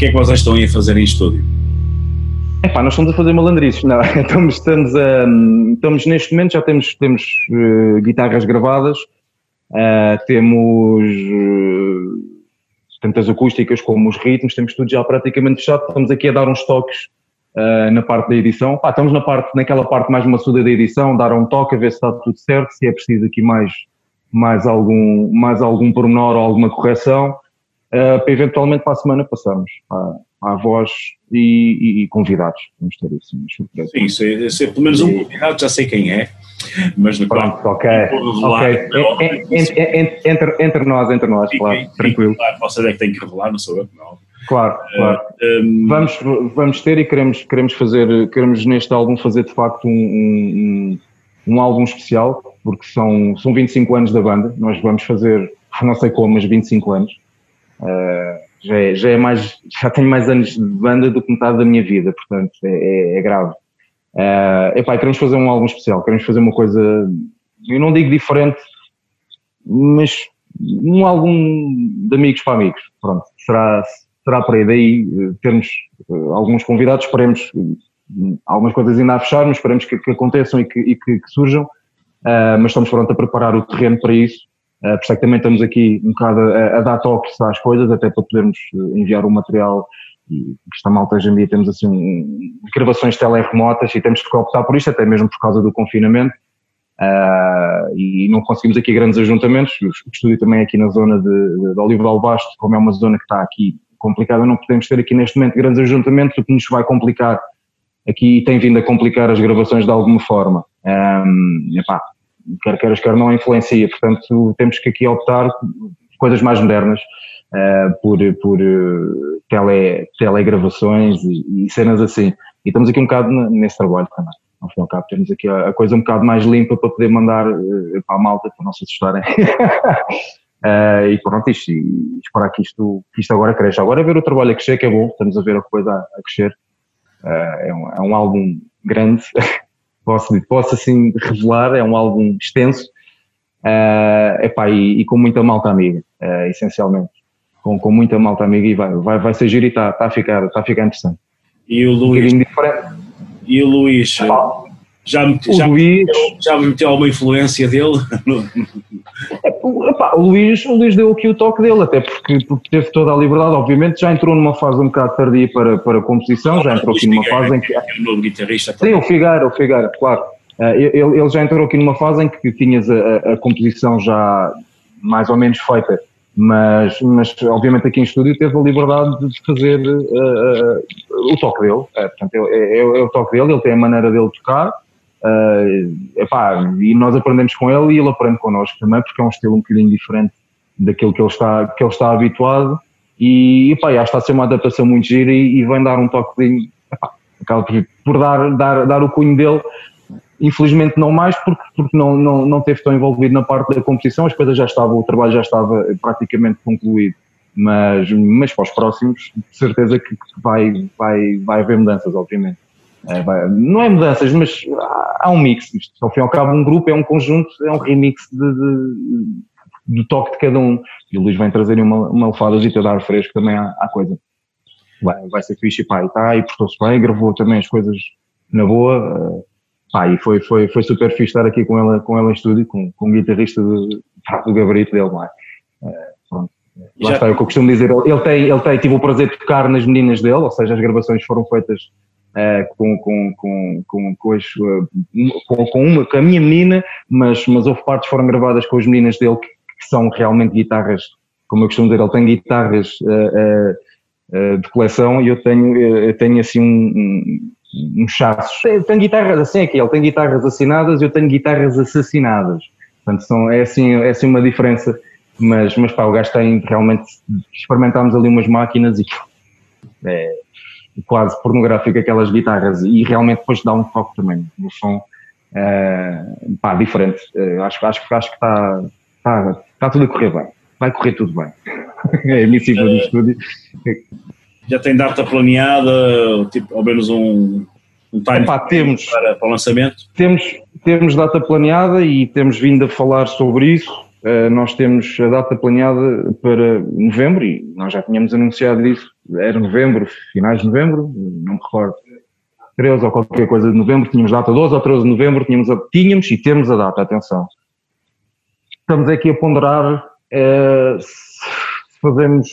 Que é que vocês estão aí a fazer em estúdio? Epá, nós estamos a fazer malandrices, não, [laughs] estamos, estamos, a, estamos neste momento, já temos, temos eh, guitarras gravadas, eh, temos as acústicas como os ritmos, temos tudo já praticamente fechado, estamos aqui a dar uns toques eh, na parte da edição, Pá, estamos na parte, naquela parte mais maçuda da edição, dar um toque, a ver se está tudo certo, se é preciso aqui mais, mais, algum, mais algum pormenor ou alguma correção, para eventualmente para a semana passarmos à, à voz e, e- e convidados. Vamos ter isso. Sim, se, se é pelo menos um convidado, já sei quem é, mas no Pronto, ok. É Entre, entre nós, entre nós, claro, tranquilo. Claro, vocês é que têm que revelar, não sou eu, não. Claro, claro. Hum, Vamos, vamos ter e queremos, queremos fazer, queremos neste álbum fazer de facto um, um, um, um álbum especial, porque são, são 25 anos da banda. Nós vamos fazer, não sei como, mas 25 anos. Uh, já, é, já é mais, já tenho mais anos de banda do que metade da minha vida, portanto é, é- é grave. Uh, epá, queremos fazer um álbum especial, queremos fazer uma coisa, eu não digo diferente, mas um álbum de amigos para amigos. Pronto, será, será para aí daí eh, termos eh, alguns convidados, esperemos eh, algumas coisas ainda a fechar, mas esperemos que, que aconteçam e que, e que- que surjam. Ah, mas estamos pronto a preparar o terreno para isso. Uh, por isso é que também estamos aqui um bocado a, a dar toques às coisas, até para podermos eh, enviar o material e que esta malta hoje em dia temos assim um, gravações teleremotas e temos que optar por isto, até mesmo por causa do confinamento. Ah, e não conseguimos aqui grandes ajuntamentos. O estúdio também é aqui na zona de, de, Olival Basto, como é uma zona que está aqui complicada, não podemos ter aqui neste momento grandes ajuntamentos, o que nos vai complicar aqui e tem vindo a complicar as gravações de alguma forma. Um, epá, quer queiras, quer não, influencia. Portanto, temos que aqui optar coisas mais modernas, uh, por, por uh, tele, telegravações e, e cenas assim. E estamos aqui um bocado nesse trabalho também. Ao fim e ao cabo, temos aqui a, a coisa um bocado mais limpa para poder mandar uh, para a malta, para não se assustarem. Uh, [laughs] e pronto, isto, e esperar que isto, que isto agora cresça. Agora ver o trabalho a crescer, que é bom, estamos a ver a coisa a, a crescer. É, um, é um álbum grande, [laughs] posso, posso assim revelar, é um álbum extenso, uh, epá, e, e com muita malta amiga, uh, essencialmente. Com, com muita malta amiga e vai, vai, vai ser giro e está tá a, ficar, tá a ficar interessante. E o Um Luís, diferente. e o Luís já, me, O já, Luís- já me meteu alguma influência dele? [laughs] O, epá, o Luís, o Luís deu aqui o toque dele, até porque, porque teve toda a liberdade, obviamente, já entrou numa fase um bocado tardia para, para a composição, já entrou aqui numa fase em que é o novo guitarrista. Sim, o Figueira, o Figueira, claro. Eh, ele, ele já entrou aqui numa fase em que tinhas a, a- composição já mais ou menos feita, mas, mas obviamente aqui em estúdio teve a liberdade de fazer eh, eh, o toque dele. Eh, portanto, é, é- é o toque dele, ele tem a maneira dele tocar. Eh, epá, e nós aprendemos com ele e ele aprende connosco também, porque é um estilo um bocadinho diferente daquilo que ele está, que ele está habituado. E epá, que está a ser uma adaptação muito gira e, e vem dar um toque acaba por, por dar, dar, dar o cunho dele. Infelizmente não mais, porque, porque não, não, não teve tão envolvido na parte da competição, as coisas já estavam, o trabalho já estava praticamente concluído. Mas, mas para os próximos, de certeza que vai, vai, vai haver mudanças, obviamente. É, não é mudanças, mas há, um mix. Isto, ao fim e ao cabo, um grupo é um conjunto, é um remix de, de- do toque de cada um. E o Luís vem trazer uma, uma lefadazita de ar fresco também à, à coisa vai, vai ser fixe, pá, e tá, e portou-se bem, gravou também as coisas na boa, eh, pá, e foi, foi, foi super fixe estar aqui com ela, com ela em estúdio, com, com o guitarrista do, do gabarito dele, não é? Eh, pronto. Lá está, é o que eu costumo dizer, ele, ele tem, ele tem, tive o prazer de tocar nas meninas dele, ou seja, as gravações foram feitas eh, com, com, com, com, eh, com, com uma, com a minha menina, mas, mas houve partes que foram gravadas com as meninas dele que, que são realmente guitarras, como eu costumo dizer, ele tem guitarras eh, eh, de coleção e eu tenho, eu tenho assim um, um, um chasso. Tem, guitarras assim aqui, ele tem guitarras assinadas eu tenho guitarras assassinadas. Portanto, são, é, assim, é assim uma diferença, mas, mas pá, o gajo tem realmente, experimentámos ali umas máquinas e é quase pornográfico aquelas guitarras e realmente depois dá um toque também no som, eh, pá, diferente. Eh, acho, acho, acho que está, está, está tudo a correr bem. Vai correr tudo bem. [laughs] é a iniciativa do estúdio. Já tem data planeada, tipo, ao menos um, um time Epá, temos. Para, para o lançamento? Temos, temos data planeada e temos vindo a falar sobre isso. Uh, nós temos a data planeada para novembro e nós já tínhamos anunciado isso era novembro, finais de novembro, não me recordo. 13 ou qualquer coisa de novembro, tínhamos data 12 ou 13 de novembro, tínhamos, a, tínhamos e temos a data, atenção. Estamos aqui a ponderar eh, se fazemos.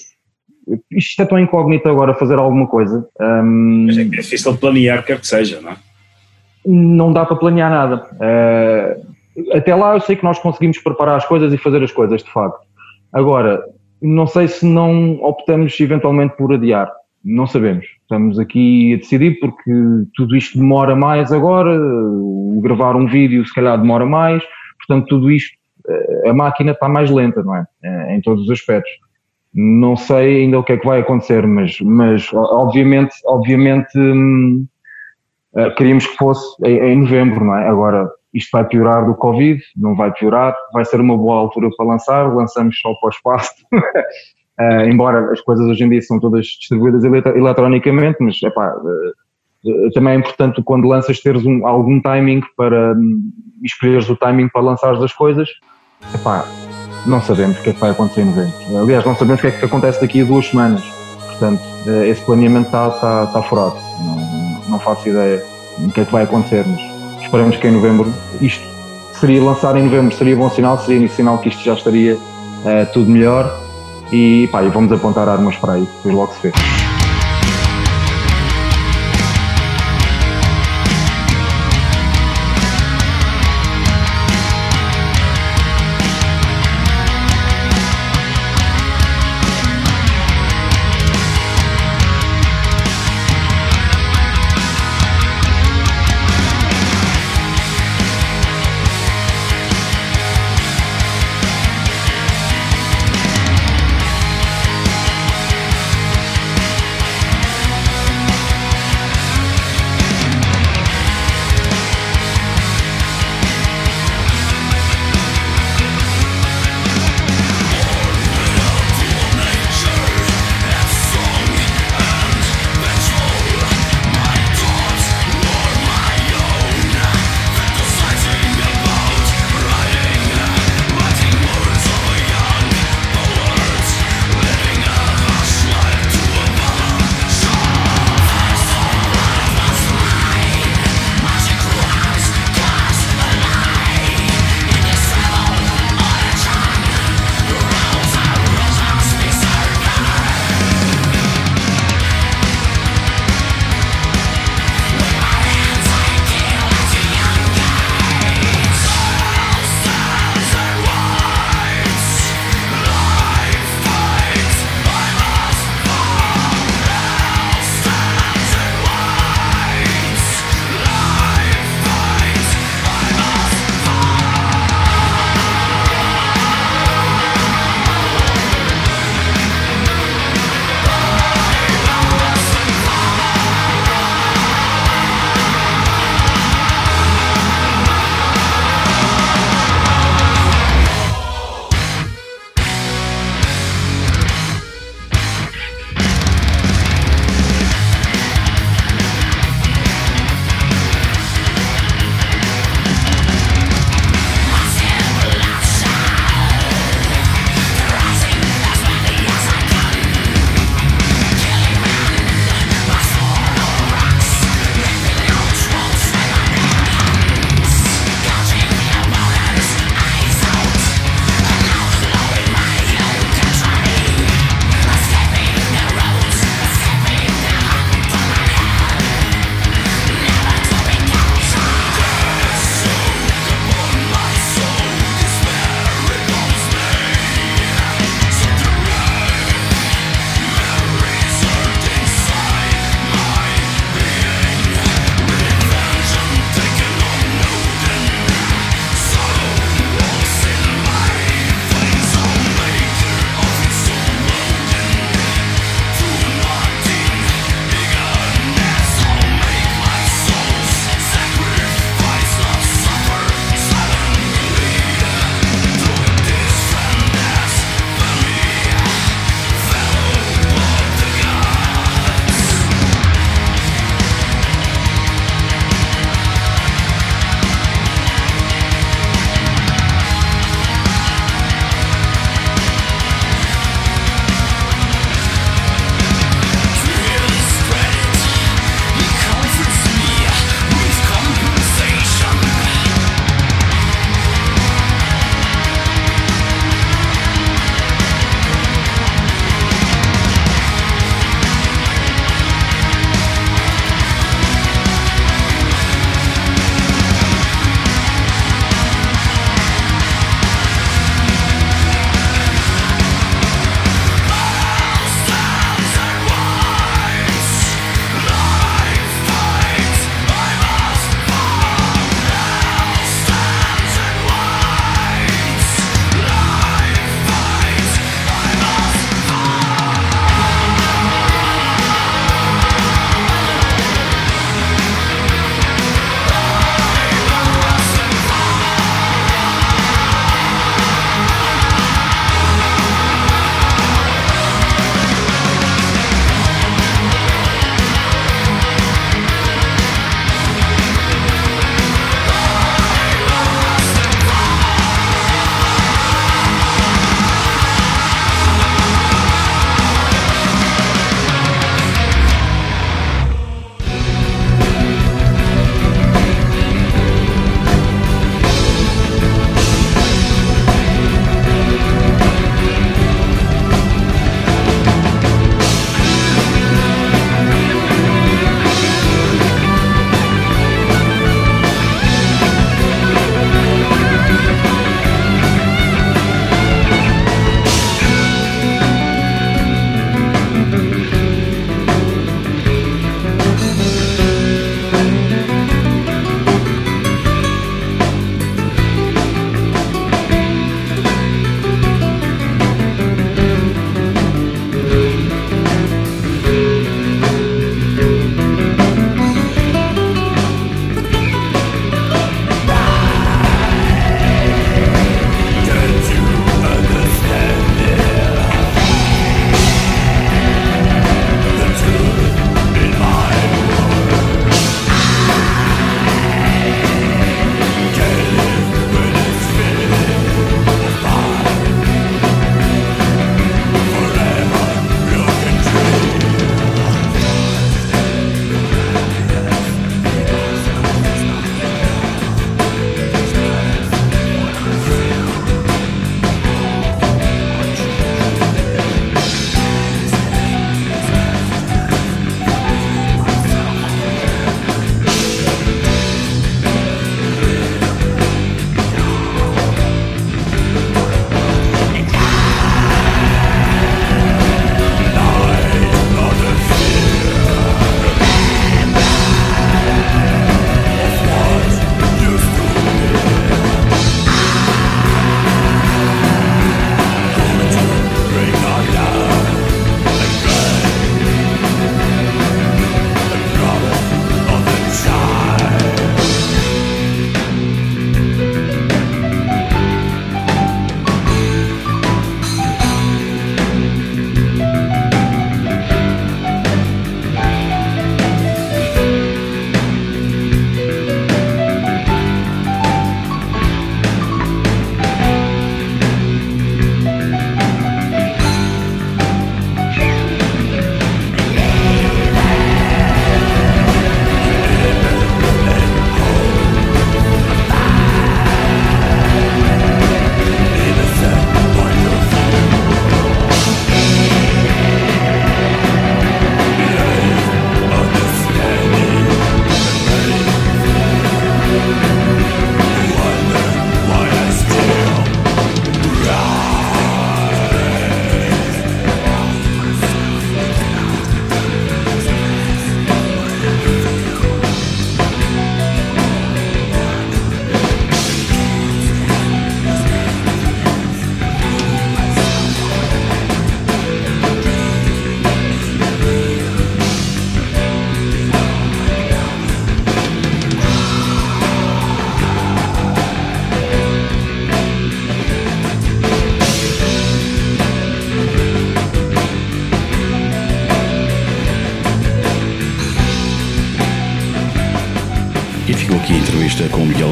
Isto é tão incógnito agora fazer alguma coisa. Ahm, Mas é é difícil planear, quer que seja, não é? não dá para planear nada. Eh, até lá eu sei que nós conseguimos preparar as coisas e fazer as coisas, de facto. Agora, não sei se não optamos eventualmente por adiar. Não sabemos. Estamos aqui a decidir porque tudo isto demora mais agora, o gravar um vídeo se calhar demora mais, portanto tudo isto, eh, a máquina está mais lenta, não é? Eh, Em todos os aspectos. Não sei ainda o que é que vai acontecer, mas, mas obviamente, obviamente hum, eh, queríamos que fosse em novembro, não é? Agora, isto vai piorar do Covid, não vai piorar, vai ser uma boa altura para lançar, lançamos só para o espaço. [laughs] Eh, embora as coisas hoje em dia são todas distribuídas eletro- eletronicamente, mas epá, eh, também é importante quando lanças teres um- algum timing para hum, escolheres o timing para lançares as coisas. Epá, não sabemos o que é que vai acontecer em novembro. Aliás, não sabemos o que é que acontece daqui a duas semanas. Portanto, eh, esse planeamento está, está, furado. Não, não faço ideia do que é que vai acontecer, mas esperamos que em novembro isto seria lançar em novembro, seria bom sinal, seria sinal que isto já estaria eh, tudo melhor. E, pá, e vamos apontar armas para aí, depois logo se vê.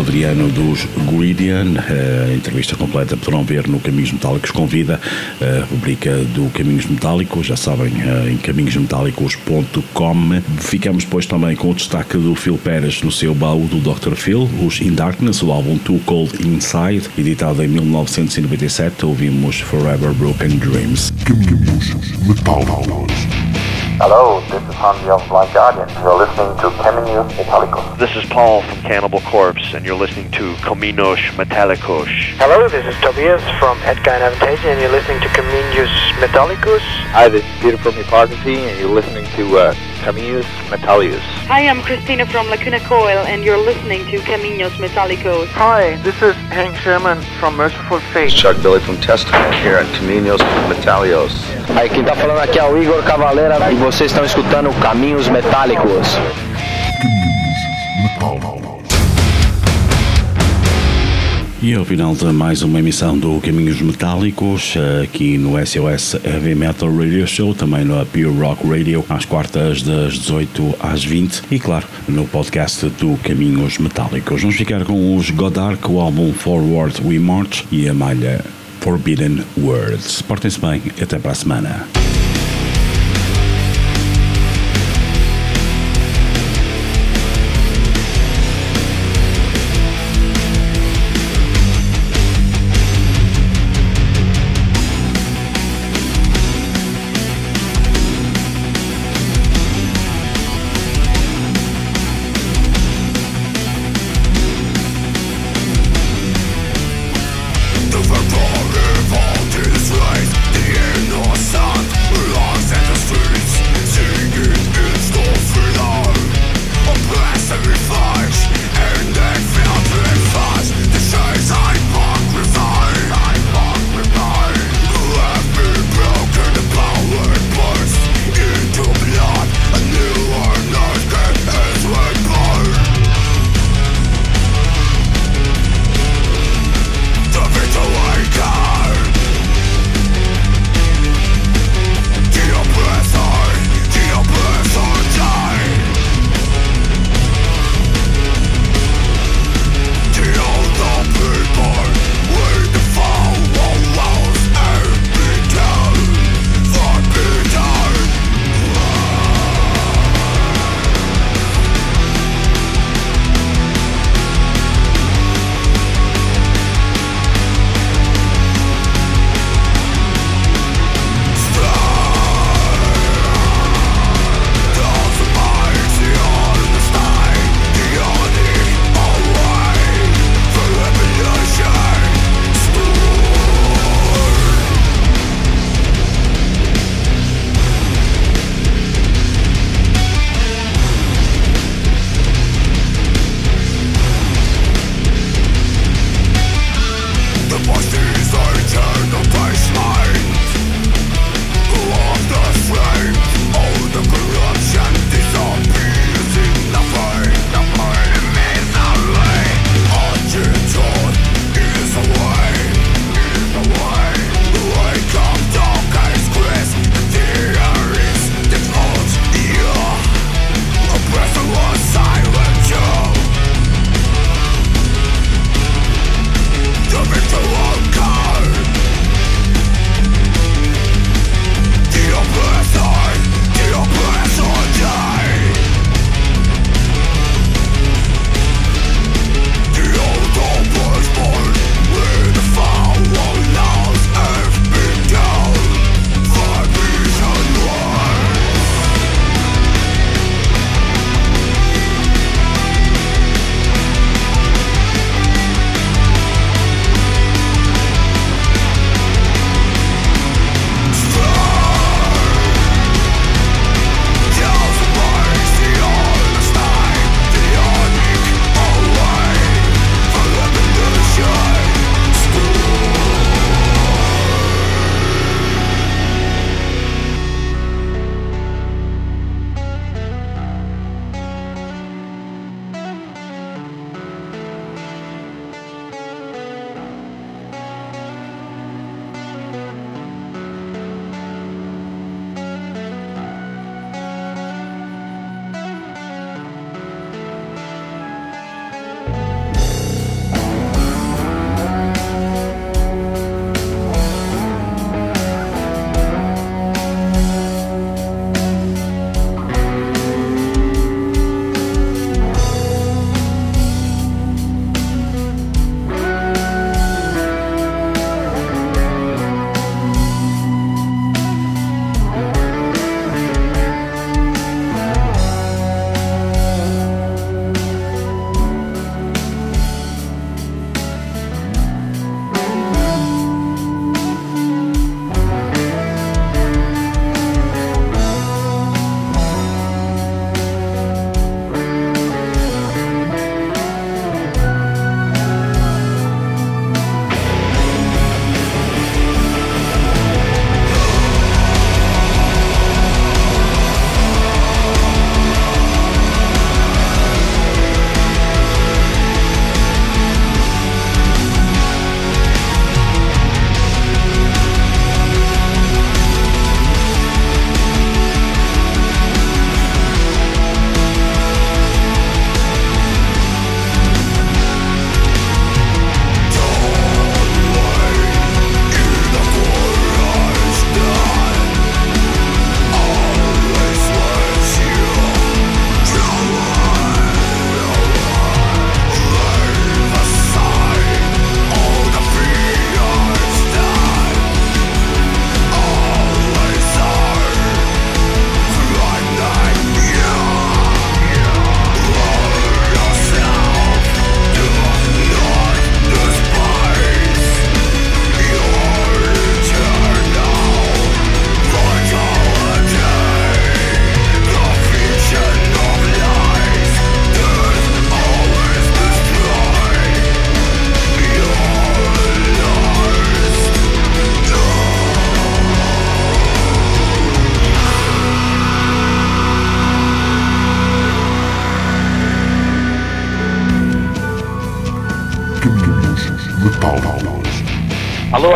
Adriano dos Guridian. A entrevista completa poderão ver no Caminhos Metálicos Convida, a rubrica do Caminhos Metálicos, já sabem, em caminhosmetálicos.com. Ficamos depois também com o destaque do Phil Pérez no seu baú do Dr. Phil, os In Darkness, o álbum Too Cold Inside, editado em 1997. Ouvimos Forever Broken Dreams. Caminhos Metálicos. Hello, this is Hanji of Blind Guardian. You're listening to Caminhos Metallicos. This is Paul from Cannibal Corpse, and you're listening to Caminos Metallicos. Hello, this is Tobias from Edgar and Avantasia, and you're listening to Caminhos Metallicos. Hi, this is Peter from Hypocrisy, and you're listening to uh, Caminos Metallicos. Hi, I'm Christina from Lacuna Coil, and you're listening to Caminos Metallicos. Hi, this is Hank Sherman from Merciful Fate. Chuck Billy from Testament here at Caminos Metallicos. Aí, quem tá falando aqui é o Igor Cavaleira e vocês estão escutando Caminhos Metálicos. E ao final de mais uma emissão do Caminhos Metálicos, aqui no SOS Heavy Metal Radio Show, também no Pure Rock Radio, às quartas das 18 às 20 e, claro, no podcast do Caminhos Metálicos. Vamos ficar com os Godark, o álbum Forward We March e a malha Forbidden Words. Portem-se bem, até para a semana.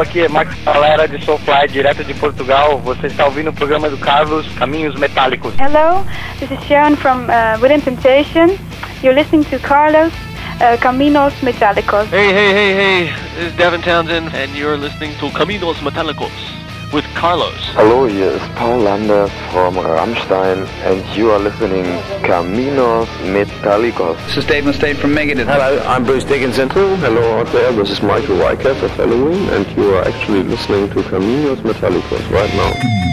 Aqui é Max Galera de Soulfly, direto de Portugal. Você está ouvindo o programa do Carlos Caminhos Metálicos. Hello, this is Sharon from uh, Within Temptation. You're listening to Carlos uh, Caminos Metálicos. Hey, hey, hey, hey, this is Devin Townsend, and you're listening to Caminos Metálicos with Carlos. Hello, here is Paul Lander from Rammstein, and you are listening Caminos Metallicos. This is Dave Mustaine from Megadeth. Hello, I'm Bruce Dickinson. Hello out there, this is Michael Wyckoff of Halloween, and you are actually listening to Caminos Metallicos right now.